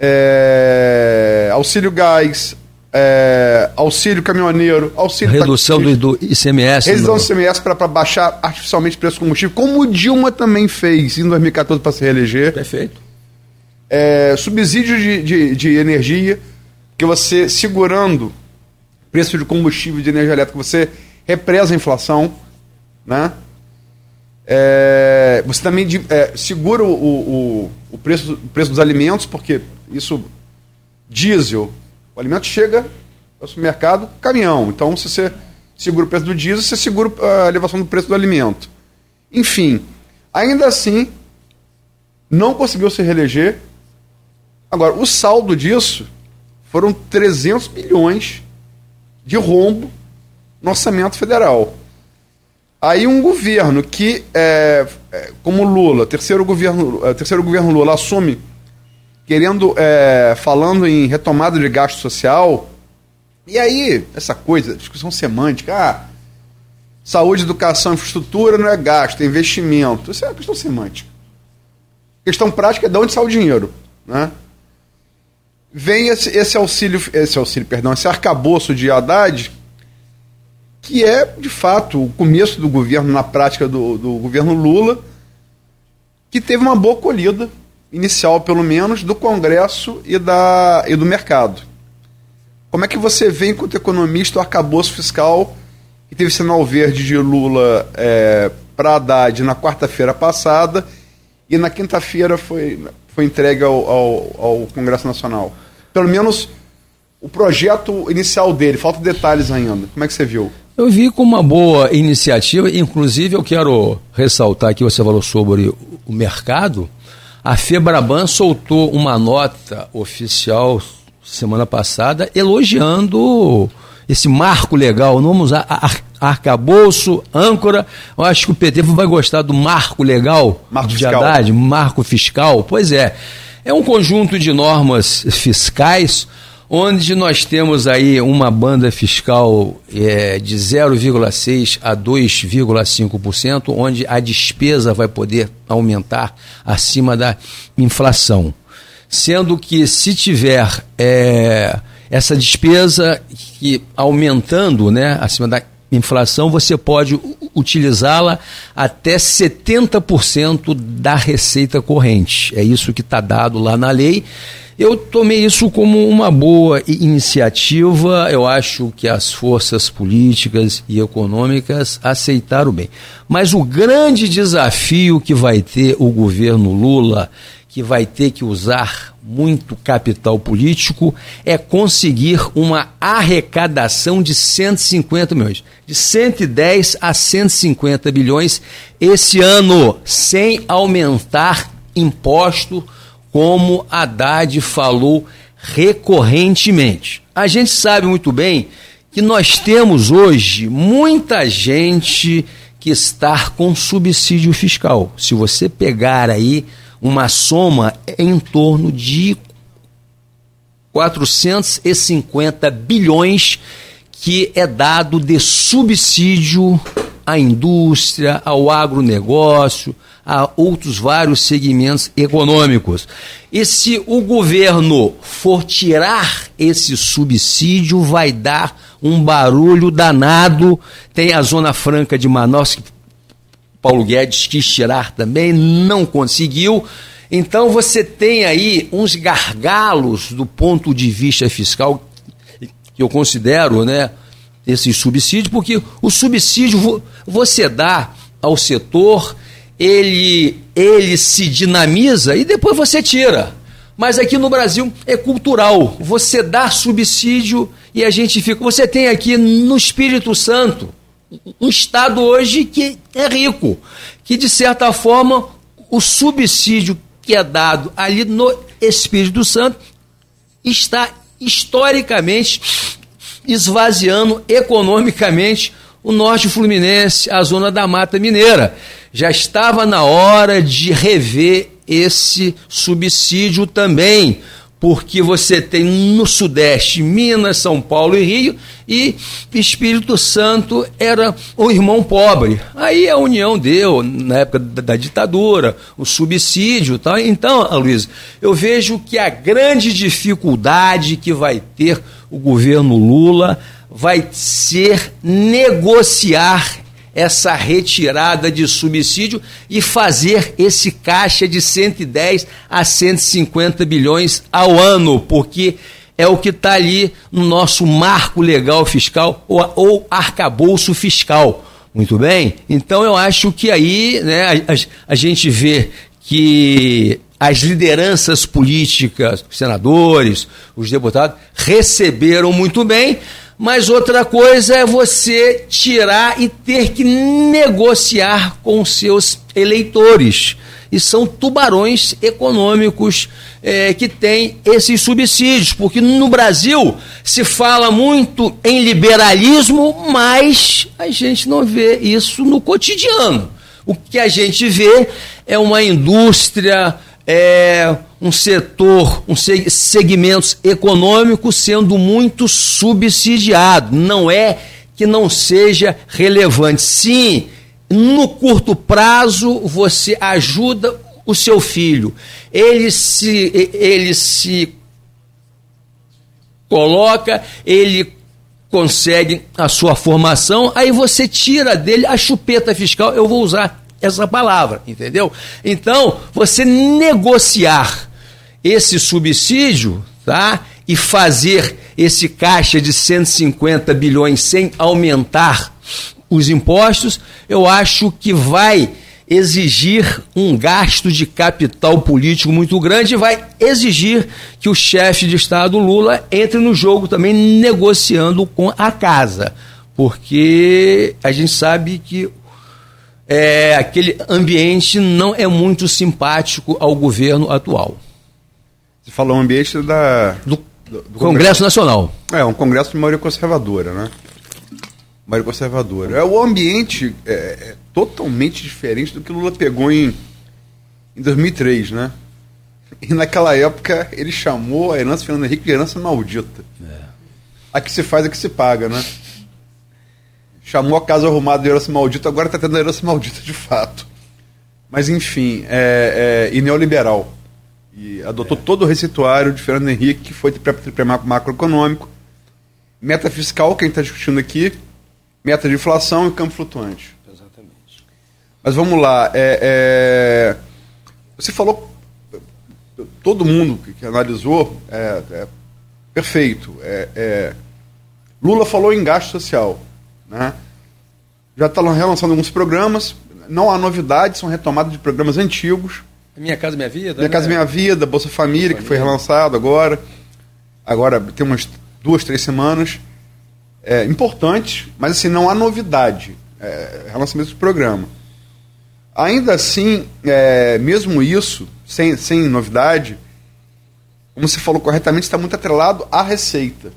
É, auxílio gás, é, auxílio caminhoneiro, auxílio Redução do, do ICMS. Redução do CMS para baixar artificialmente o preço do combustível, como o Dilma também fez em 2014 para se reeleger. Perfeito. É, subsídio de, de, de energia, que você segurando preço de combustível de energia elétrica, você represa a inflação, né? É, você também é, segura o, o, o, preço, o preço dos alimentos, porque isso, diesel, o alimento chega ao supermercado, caminhão. Então, se você segura o preço do diesel, você segura a elevação do preço do alimento. Enfim, ainda assim, não conseguiu se reeleger. Agora, o saldo disso foram 300 milhões de rombo no orçamento federal. Aí um governo que, é, como Lula, terceiro governo, é, terceiro governo Lula assume, querendo, é, falando em retomada de gasto social, e aí, essa coisa, discussão semântica, ah, saúde, educação, infraestrutura não é gasto, é investimento. Isso é uma questão semântica. questão prática é de onde sai o dinheiro, né? Vem esse, esse auxílio, esse auxílio, perdão, esse arcabouço de Haddad, que é, de fato, o começo do governo, na prática do, do governo Lula, que teve uma boa acolhida, inicial pelo menos, do Congresso e, da, e do mercado. Como é que você vê, enquanto economista, o arcabouço fiscal que teve sinal verde de Lula é, para Haddad na quarta-feira passada e na quinta-feira foi, foi entregue ao, ao, ao Congresso Nacional? Pelo menos o projeto inicial dele, falta detalhes ainda. Como é que você viu? Eu vi como uma boa iniciativa, inclusive eu quero ressaltar que você falou sobre o mercado. A Febraban soltou uma nota oficial semana passada elogiando esse marco legal. Não vamos usar ar- arcabouço, âncora. Eu acho que o PT vai gostar do marco legal Marco de fiscal. Haddad, marco fiscal. Pois é. É um conjunto de normas fiscais onde nós temos aí uma banda fiscal é, de 0,6% a 2,5%, onde a despesa vai poder aumentar acima da inflação. Sendo que se tiver é, essa despesa que aumentando né, acima da inflação, você pode utilizá-la até 70% da receita corrente. É isso que está dado lá na lei. Eu tomei isso como uma boa iniciativa. Eu acho que as forças políticas e econômicas aceitaram bem. Mas o grande desafio que vai ter o governo Lula, que vai ter que usar muito capital político é conseguir uma arrecadação de 150 milhões, de 110 a 150 bilhões esse ano, sem aumentar imposto, como Haddad falou recorrentemente. A gente sabe muito bem que nós temos hoje muita gente que está com subsídio fiscal. Se você pegar aí uma soma em torno de 450 bilhões que é dado de subsídio à indústria, ao agronegócio, a outros vários segmentos econômicos. E se o governo for tirar esse subsídio, vai dar um barulho danado. Tem a Zona Franca de Manaus que Paulo Guedes quis tirar também, não conseguiu. Então você tem aí uns gargalos do ponto de vista fiscal que eu considero, né, esse subsídio, porque o subsídio você dá ao setor, ele ele se dinamiza e depois você tira. Mas aqui no Brasil é cultural. Você dá subsídio e a gente fica. Você tem aqui no Espírito Santo um Estado hoje que é rico, que de certa forma o subsídio que é dado ali no Espírito Santo está historicamente esvaziando economicamente o norte fluminense, a zona da Mata Mineira. Já estava na hora de rever esse subsídio também porque você tem no Sudeste Minas, São Paulo e Rio, e Espírito Santo era o irmão pobre. Aí a União deu, na época da, ditadura, o subsídio. Tá? Então, Luiz, eu vejo que a grande dificuldade que vai ter o governo Lula vai ser negociar essa retirada de subsídio e fazer esse caixa de 110 a 150 bilhões ao ano, porque é o que está ali no nosso marco legal fiscal ou, ou arcabouço fiscal. Muito bem? Então eu acho que aí né, a, a gente vê que as lideranças políticas, os senadores, os deputados, receberam muito bem, mas outra coisa é você tirar e ter que negociar com seus eleitores. E são tubarões econômicos é, que têm esses subsídios, porque no Brasil se fala muito em liberalismo, mas a gente não vê isso no cotidiano. O que a gente vê é uma indústria é, um setor, um segmentos econômicos sendo muito subsidiado. Não é que não seja relevante. Sim, no curto prazo você ajuda o seu filho. Ele se, ele se coloca, ele consegue a sua formação, aí você tira dele a chupeta fiscal. Eu vou usar essa palavra, entendeu? Então, você negociar esse subsídio, tá? E fazer esse caixa de 150 bilhões sem aumentar os impostos, eu acho que vai exigir um gasto de capital político muito grande e vai exigir que o chefe de Estado Lula entre no jogo também negociando com a casa. Porque a gente sabe que é, aquele ambiente não é muito simpático ao governo atual. Você falou o ambiente da, do, do, do Congresso, Nacional. É, um congresso de maioria conservadora, né? Maioria conservadora. É, o ambiente é, é totalmente diferente do que Lula pegou em, em 2003, né? E naquela época ele chamou a herança Fernando Henrique de herança maldita. É. A que se faz, a que se paga, né? Chamou a casa arrumada de herança maldita, agora está tendo herança maldita de fato. Mas enfim, é, é, e neoliberal. E adotou é. todo o receituário de Fernando Henrique, que foi para macroeconômico, meta fiscal, que a gente está discutindo aqui, meta de inflação e campo flutuante. Exatamente. Mas vamos lá. É, é você falou, todo mundo que, que analisou, é, é perfeito. Lula falou em gasto social. Né? Já está relançando alguns programas, não há novidades, são retomadas de programas antigos. Minha Casa Minha Vida? Minha né? Casa Minha Vida, Bolsa Família, que foi relançado agora. Agora tem umas duas, três semanas. É, importante, mas assim, não há novidade. É, relançamento do programa. Ainda assim, é, mesmo isso, sem, sem novidade, como você falou corretamente, está muito atrelado à receita.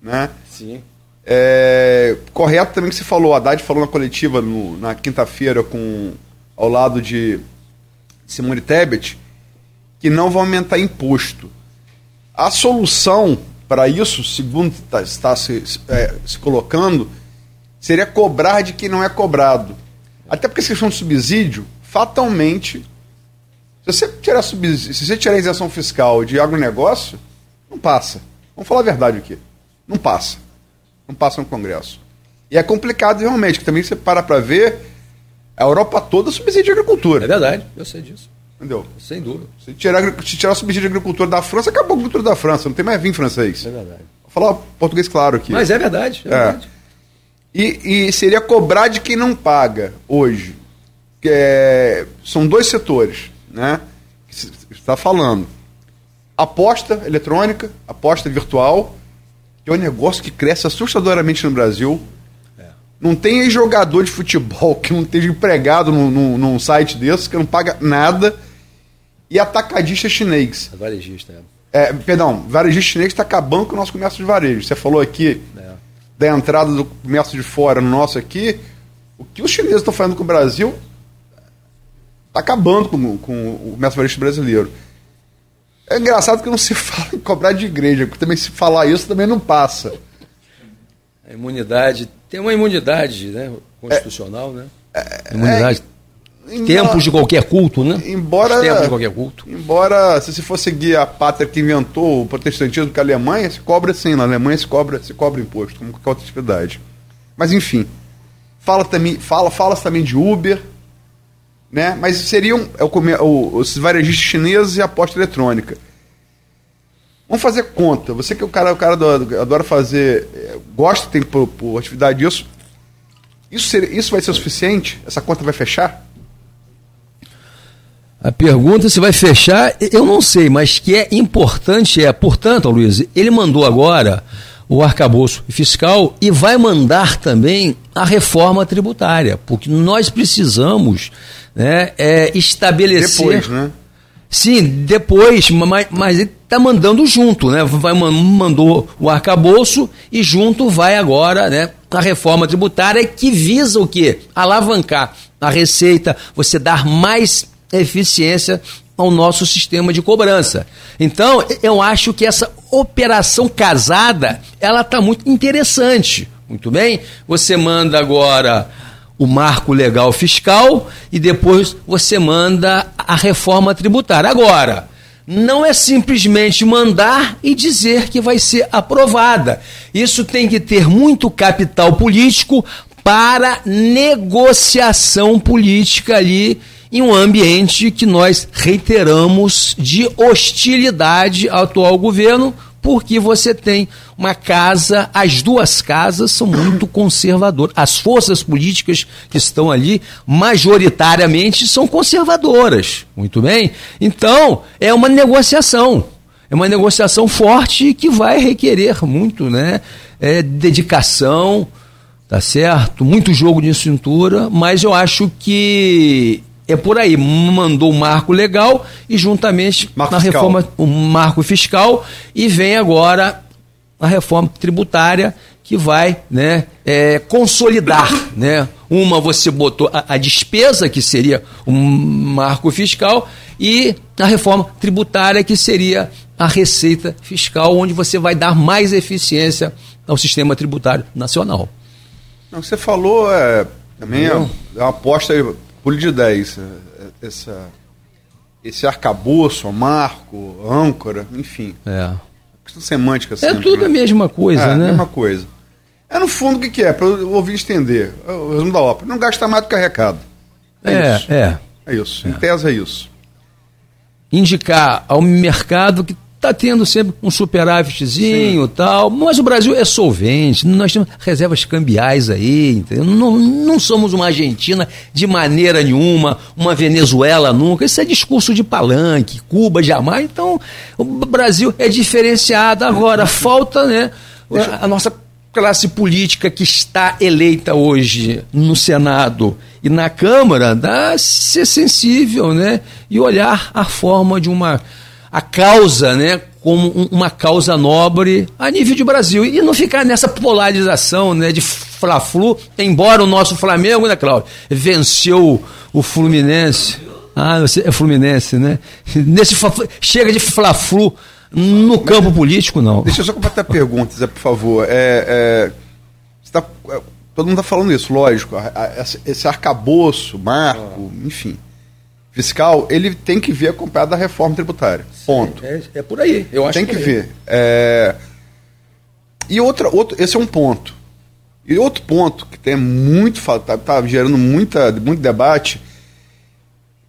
Né? Sim. É, correto também que você falou, a Haddad falou na coletiva no- na quinta-feira com ao lado de Simone Tebet que não vai aumentar imposto. A solução para isso, segundo tá- está se, se- é, se colocando, seria cobrar de quem não é cobrado. Até porque essa questão de subsídio, fatalmente, se você tirar subsídio, se você tirar a isenção fiscal de agronegócio, não passa. Vamos falar a verdade aqui. Não passa. Não passa no Congresso. E é complicado realmente, que também você para para ver, a Europa toda subsidia a É agricultura. verdade, eu sei disso. Entendeu? Sem dúvida. Se tirar, se tirar o subsídio de agricultura da França, acabou a agricultura da França, não tem mais vinho francês. É verdade. Vou falar português claro aqui. Mas é verdade, é, É. verdade. E, e seria cobrar de quem não paga hoje. Que é- são dois setores, né? Que está falando. Aposta eletrônica, aposta virtual, é um negócio que cresce assustadoramente no Brasil. Não tem jogador de futebol que não esteja empregado num, num, num site desse, que não paga nada. E atacadista chinês. É varejista, é. É, perdão, varejista chinês está acabando com o nosso comércio de varejo. Você falou aqui É. da entrada do comércio de fora no nosso aqui. O que os chineses estão fazendo com o Brasil está acabando com, com o comércio varejo brasileiro. É engraçado que não se fala em cobrar de igreja, porque também se falar isso também não passa. A imunidade, tem uma imunidade né, constitucional, né? imunidade. Tempos de qualquer culto, né? Embora- Os Tempos de qualquer culto. Embora, se você for seguir a pátria que inventou o protestantismo, que é a Alemanha, se cobra sim. Na Alemanha se cobra, se cobra imposto, como qualquer outra atividade. Mas enfim. Fala também, fala, fala também de Uber, né? Mas seriam é o, os varejistas chineses e a aposta eletrônica. Vamos fazer conta. Você que é o cara, o cara adora, adora fazer, é, gosta, tem por, por atividade isso. Isso, seria- isso vai ser o suficiente? Essa conta vai fechar? A pergunta se vai fechar, eu não sei, mas que é importante é, portanto, Luiz, ele mandou agora o arcabouço fiscal e vai mandar também a reforma tributária, porque nós precisamos né, é, estabelecer. Depois, né? Sim, depois, mas, mas ele está mandando junto, né? Vai, man- mandou o arcabouço e junto vai agora né, a reforma tributária que visa o quê? Alavancar a receita, você dar mais eficiência ao nosso sistema de cobrança. Então, eu acho que essa operação casada, ela está muito interessante. Muito bem? Você manda agora o marco legal fiscal e depois você manda a reforma tributária. Agora, não é simplesmente mandar e dizer que vai ser aprovada. Isso tem que ter muito capital político para negociação política ali em um ambiente que nós reiteramos de hostilidade ao atual governo, porque você tem uma casa, as duas casas são muito conservadoras. As forças políticas que estão ali, majoritariamente, são conservadoras. Muito bem? Então, é uma negociação. É uma negociação forte que vai requerer muito, né? É, dedicação, tá certo? Muito jogo de cintura, mas eu acho que é por aí. Mandou um marco legal e juntamente Marco na fiscal. reforma o marco fiscal e vem agora a reforma tributária que vai né, é, consolidar. Né? Uma você botou a, a despesa, que seria um marco fiscal, e a reforma tributária, que seria a receita fiscal, onde você vai dar mais eficiência ao sistema tributário nacional. Não, o que você falou é, também é, é uma aposta pulo de 10. é, Essa, esse arcabouço, marco, âncora, enfim. É, Questão semântica é sempre, tudo né? a mesma coisa, é, a né? mesma coisa. É no fundo o que, que é, para o ouvinte entender. É o resumo da ópera. Não gasta mais do que arrecada. É, É, isso. é. É isso. Em tese é isso. indicar ao mercado que está tendo sempre um superávitzinho e tal, mas o Brasil é solvente, nós temos reservas cambiais aí? Não, não somos uma Argentina de maneira nenhuma, uma Venezuela nunca, isso é discurso de palanque, Cuba jamais, então o Brasil é diferenciado, agora falta né, a, a nossa classe política que está eleita hoje no Senado e na Câmara, dá ser sensível, né? E olhar a forma de uma a causa, né, como uma causa nobre a nível de Brasil e não ficar nessa polarização, né, de fla-flu, embora o nosso Flamengo, né, Cláudio, venceu o Fluminense. Ah, você é Fluminense, né? Nesse chega de fla-flu no campo político, não. Deixa eu só completar a pergunta, Zé, por favor. É, é, tá, é, todo mundo está falando isso, lógico. Esse arcabouço, marco, ah. enfim fiscal, ele tem que ver acompanhado da reforma tributária. Ponto. É, é, por aí, eu acho Tem que ver. É... E outra, outro, esse é um ponto. E outro ponto que tem muito, está tá gerando muita, muito debate,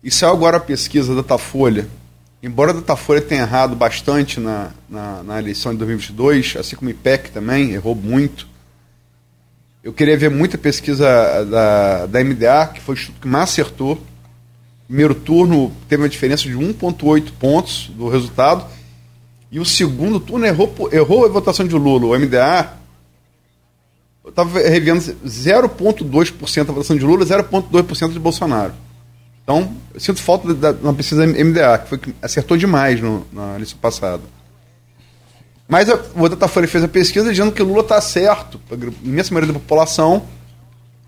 e saiu agora a pesquisa da Datafolha, embora a Datafolha tenha errado bastante na, na, na, eleição de 2022, assim como o IPEC também, errou muito, eu queria ver muita pesquisa da, da MDA, que foi o que mais acertou, primeiro turno teve uma diferença de 1,8 pontos do resultado. E o segundo turno errou, errou a votação de Lula. O MDA estava revendo 0,2% da votação de Lula e 0,2% de Bolsonaro. Então, eu sinto falta da, da pesquisa MDA, que, foi, que acertou demais no, na eleição passada. Mas a, o Datafolha fez a pesquisa dizendo que Lula está certo, a imensa maioria da população,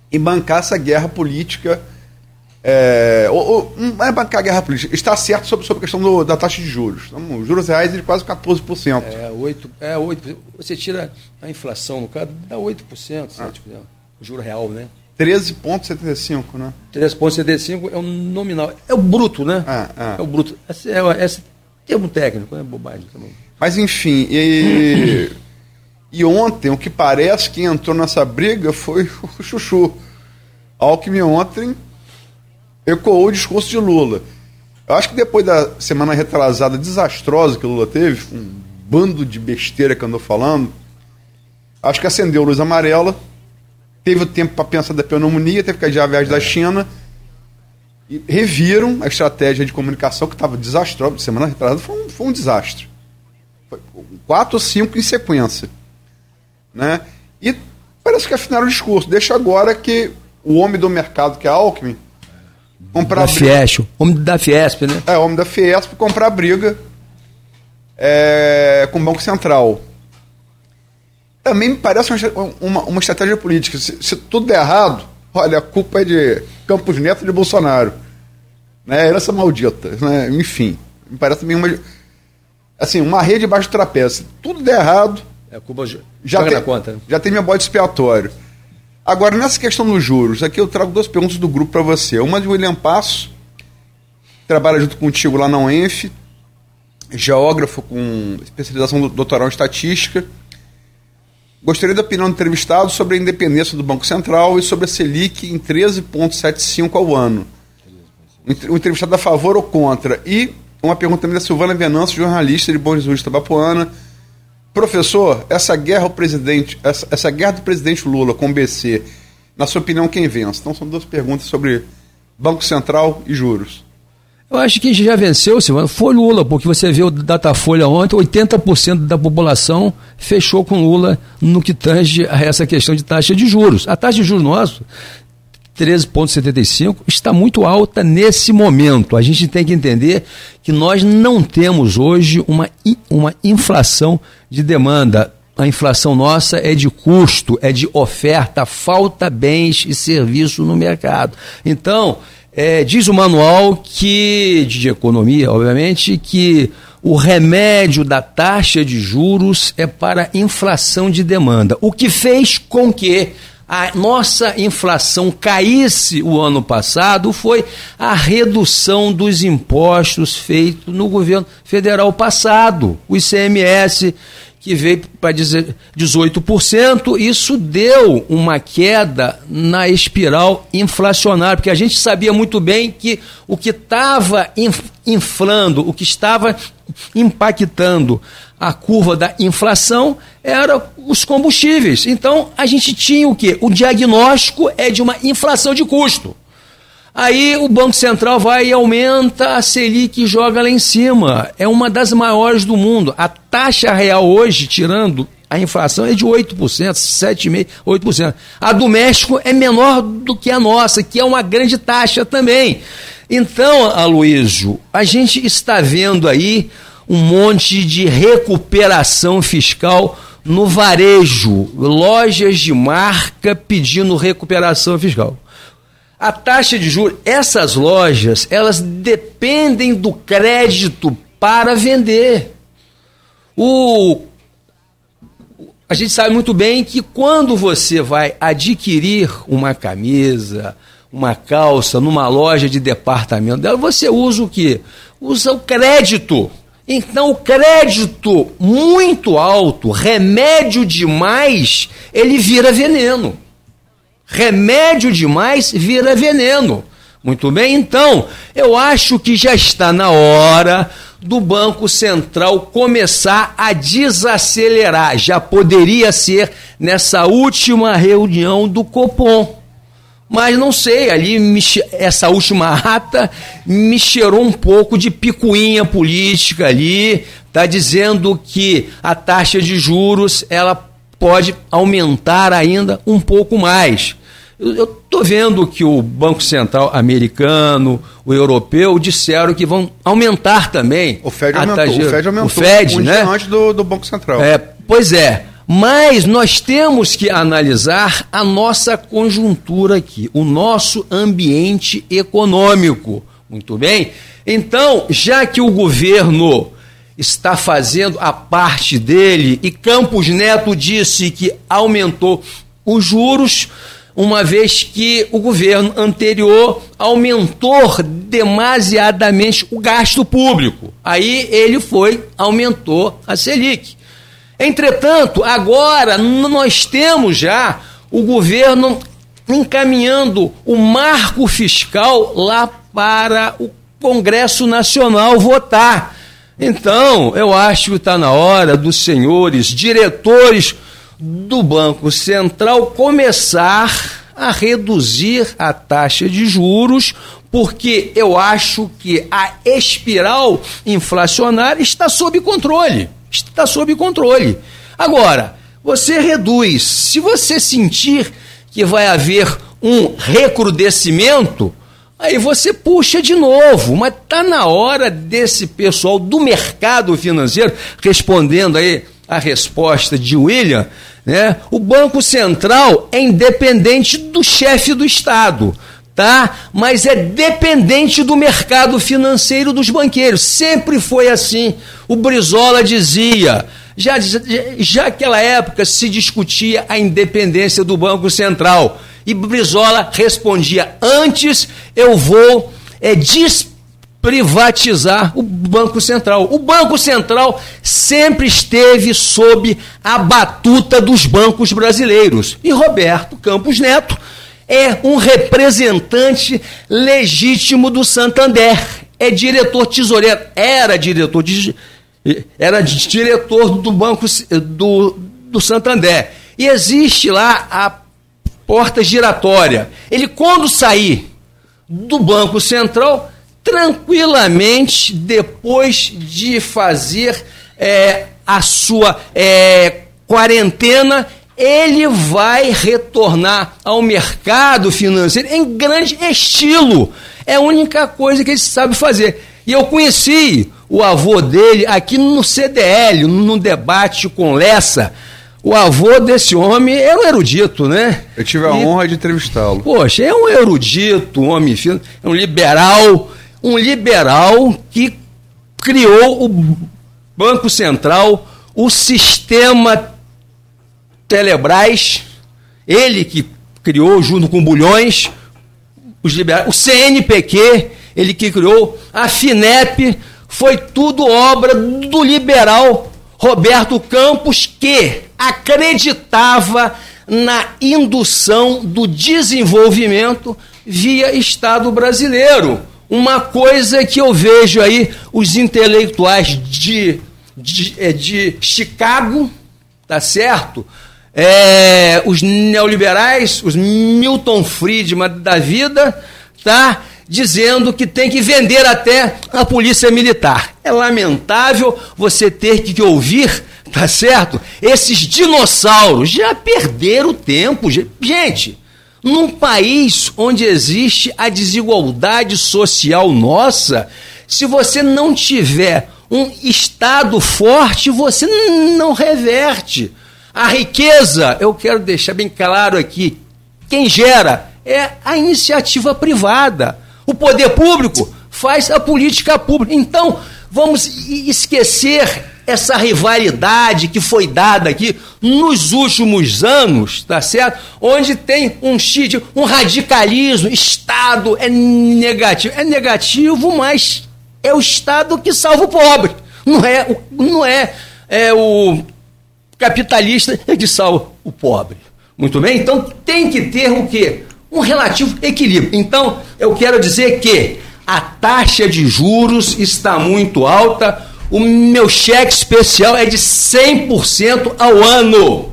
em bancar essa guerra política é, ou, ou, não é bancar a guerra política, está certo sobre, sobre a questão do, da taxa de juros. Então, os juros reais de quase 14%. É 8, é 8%. Você tira a inflação, no caso, dá 8%, ah. o juro real, né? 13,75, né? 13,75 é o nominal. É o bruto, né? Ah, ah. É o bruto. Esse é, esse termo técnico, é bobagem também. Mas, enfim, e, e ontem, o que parece que entrou nessa briga foi o Chuchu. Alckmin ontem ecoou o discurso de Lula. Eu acho que depois da semana retrasada desastrosa que Lula teve, um bando de besteira que andou falando, acho que acendeu a luz amarela, teve o tempo para pensar da pneumonia, teve que adiar a viagem da China, e reviram a estratégia de comunicação que estava desastrosa, semana retrasada foi um, foi um desastre. Foi quatro ou cinco em sequência. Né? E parece que afinaram o discurso. Deixa agora que o homem do mercado, que é Alckmin, comprar da Fiesp, homem da Fiesp, né? É, homem da Fiesp comprar briga é, com o Banco Central. Também me parece uma, uma, uma estratégia política. Se, se, tudo der errado, olha, a culpa é de Campos Neto e de Bolsonaro. Né? Herança maldita. Né? Enfim, me parece também uma. Assim, uma rede debaixo do trapézio. Se tudo der errado. É, a culpa já tem, conta. Né? Já tem minha bode expiatório. Agora, nessa questão dos juros, aqui eu trago duas perguntas do grupo para você. Uma de William Passo, trabalha junto contigo lá na UENF, geógrafo com especialização do doutoral em estatística. Gostaria da opinião do entrevistado sobre a independência do Banco Central e sobre a Selic em 13,75 ao ano. O entrevistado é a favor ou contra? E uma pergunta também da Silvana Venâncio, jornalista de Bom Jesus de Tabapuana Professor, essa guerra o presidente, essa, essa guerra do presidente Lula com o BC, na sua opinião, quem vence? Então são duas perguntas sobre Banco Central e juros. Eu acho que já venceu, Silvano, foi Lula, porque você viu o Datafolha ontem, 80% da população fechou com Lula no que tange a essa questão de taxa de juros. A taxa de juros nosso 13,75 está muito alta nesse momento. A gente tem que entender que nós não temos hoje uma, uma inflação de demanda. A inflação nossa é de custo, é de oferta, falta bens e serviços no mercado. Então, é, diz o manual que, de economia, obviamente, que o remédio da taxa de juros é para inflação de demanda. O que fez com que a nossa inflação caísse o ano passado foi a redução dos impostos feito no governo federal passado, o ICMS que veio para 18%. Isso deu uma queda na espiral inflacionária, porque a gente sabia muito bem que o que estava inflando, o que estava impactando a curva da inflação era os combustíveis. Então a gente tinha o quê? O diagnóstico é de uma inflação de custo. Aí o Banco Central vai e aumenta a Selic e joga lá em cima. É uma das maiores do mundo. A taxa real hoje, tirando a inflação, é de 8%, 7,5%, 8%. A do México é menor do que a nossa, que é uma grande taxa também. Então, Aloysio, a gente está vendo aí um monte de recuperação fiscal no varejo, lojas de marca pedindo recuperação fiscal. A taxa de juros, essas lojas, elas dependem do crédito para vender. O, a gente sabe muito bem que quando você vai adquirir uma camisa, uma calça numa loja de departamento dela, você usa o que? Usa o crédito. Então, o crédito muito alto, remédio demais, ele vira veneno. Remédio demais vira veneno. Muito bem, então, eu acho que já está na hora do Banco Central começar a desacelerar. Já poderia ser nessa última reunião do Copom. Mas não sei, ali me, essa última ata me cheirou um pouco de picuinha política ali, está dizendo que a taxa de juros ela pode aumentar ainda um pouco mais. Eu estou vendo que o Banco Central americano, o europeu, disseram que vão aumentar também. O Fed aumentou, taxa, o Fed aumentou o Fed, um né? antes do, do Banco Central. É, pois é. Mas nós temos que analisar a nossa conjuntura aqui, o nosso ambiente econômico. Muito bem? Então, já que o governo está fazendo a parte dele e Campos Neto disse que aumentou os juros, uma vez que o governo anterior aumentou demasiadamente o gasto público. Aí ele foi, aumentou a Selic. Entretanto, agora nós temos já o governo encaminhando o marco fiscal lá para o Congresso Nacional votar. Então, eu acho que está na hora dos senhores diretores do Banco Central começar a reduzir a taxa de juros, porque eu acho que a espiral inflacionária está sob controle. Está sob controle. Agora, você reduz. Se você sentir que vai haver um recrudescimento, aí você puxa de novo. Mas está na hora desse pessoal do mercado financeiro, respondendo aí a resposta de William, né? O Banco Central é independente do chefe do Estado, tá? Mas é dependente do mercado financeiro dos banqueiros. Sempre foi assim. O Brizola dizia, já, já naquela época se discutia a independência do Banco Central. E Brizola respondia: antes eu vou é, privatizar o Banco Central. O Banco Central sempre esteve sob a batuta dos bancos brasileiros. E Roberto Campos Neto é um representante legítimo do Santander. É diretor tesoureiro, era diretor de, era diretor do Banco do, do Santander. E existe lá a porta giratória. Ele quando sair do Banco Central, tranquilamente depois de fazer é, a sua é, quarentena, ele vai retornar ao mercado financeiro em grande estilo. É a única coisa que ele sabe fazer. E eu conheci o avô dele aqui no CDL, no debate com Lessa. O avô desse homem é um erudito, né? Eu tive a e, honra de entrevistá-lo. Poxa, é um erudito, um homem fino, é um liberal um liberal que criou o Banco Central, o sistema Telebrás, ele que criou junto com Bulhões, os liberais, o CNPq, ele que criou, a FINEP, foi tudo obra do liberal Roberto Campos, que acreditava na indução do desenvolvimento via Estado brasileiro. Uma coisa que eu vejo aí os intelectuais de, de, é, de Chicago, tá certo? É, os neoliberais, os Milton Friedman da vida, tá? Dizendo que tem que vender até a polícia militar. É lamentável você ter que ouvir, tá certo? Esses dinossauros já perderam tempo. Gente, num país onde existe a desigualdade social nossa, se você não tiver um Estado forte, você não reverte. A riqueza, eu quero deixar bem claro aqui, quem gera é a iniciativa privada. O poder público faz a política pública. Então, vamos esquecer essa rivalidade que foi dada aqui nos últimos anos, tá certo? Onde tem um um radicalismo, Estado é negativo. É negativo, mas é o Estado que salva o pobre. Não é, não é, é o capitalista salva o pobre. Muito bem? Então tem que ter o quê? Um relativo equilíbrio. Então, eu quero dizer que a taxa de juros está muito alta o meu cheque especial é de 100% ao ano.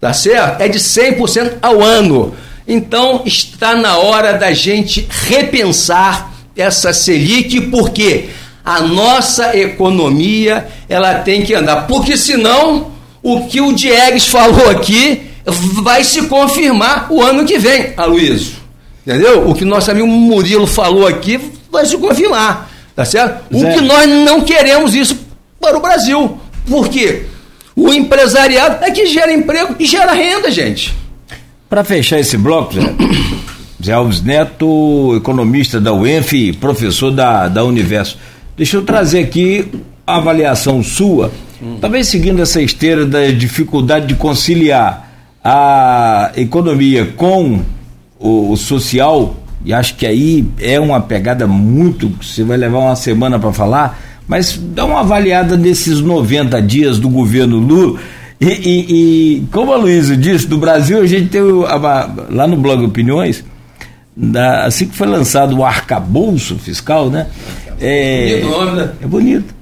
Tá certo? É de 100% ao ano. Então está na hora da gente repensar essa Selic, porque a nossa economia ela tem que andar. Porque senão o que o Diegues falou aqui vai se confirmar o ano que vem, Aloysio. Entendeu? O que nosso amigo Murilo falou aqui vai se confirmar. Tá certo? Zé. O que nós não queremos isso para o Brasil. Por quê? O empresariado é que gera emprego e gera renda, gente. Para fechar esse bloco, Zé, Zé Alves Neto, economista da UENF, professor da, da Universo. Deixa eu trazer aqui a avaliação sua, hum. talvez seguindo essa esteira da dificuldade de conciliar a economia com o, o social e acho que aí é uma pegada muito. Você vai levar uma semana para falar, mas dá uma avaliada nesses 90 dias do governo Lula. E, e, e como a Luísa disse, do Brasil a gente tem lá no blog Opiniões, assim que foi lançado o arcabouço fiscal, né? É, né? É bonito.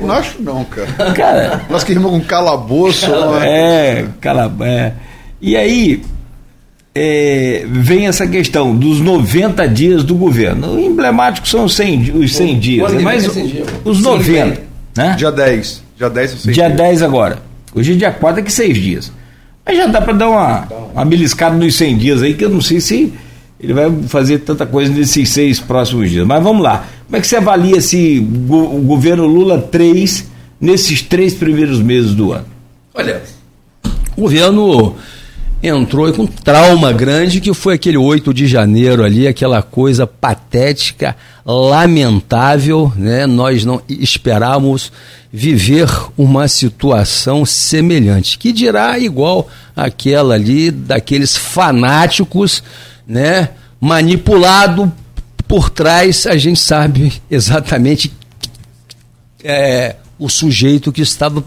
Não acho não, cara. cara Nós que rimamos com calabouço. É, cala, é. E aí, é, vem essa questão dos 90 dias do governo. O emblemático são os 100, os 100 dias, né? mas os 90. Né? Dia 10. Dia 10 ou 6 Dia dias. 10 agora. Hoje é dia 4, daqui 6 dias. Mas já dá para dar uma, uma beliscada nos 100 dias aí, que eu não sei se ele vai fazer tanta coisa nesses seis próximos dias. Mas vamos lá. Como é que você avalia esse o governo Lula 3 nesses três primeiros meses do ano? Olha, o governo entrou com um trauma grande que foi aquele 8 de janeiro ali, aquela coisa patética, lamentável, né? Nós não esperávamos viver uma situação semelhante, que dirá igual aquela ali daqueles fanáticos, né? Manipulado por trás, a gente sabe exatamente é, o sujeito que estava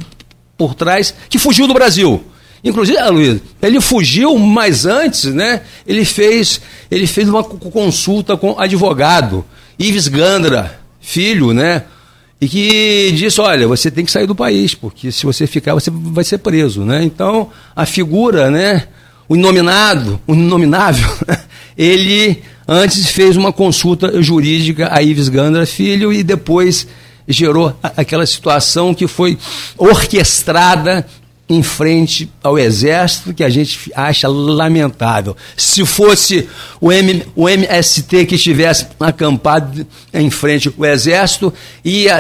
por trás, que fugiu do Brasil. Inclusive, ah, Luiz, ele fugiu, mas antes, né? Ele fez, ele fez uma consulta com advogado, Ives Gandra, filho, né? E que disse, olha, você tem que sair do país, porque se você ficar, você vai ser preso, né? Então, a figura, né? O inominado, o inominável, ele antes fez uma consulta jurídica a Ives Gandra, filho, e depois gerou aquela situação que foi orquestrada em frente ao exército que a gente acha lamentável. Se fosse o, M, o MST que estivesse acampado em frente ao exército, ia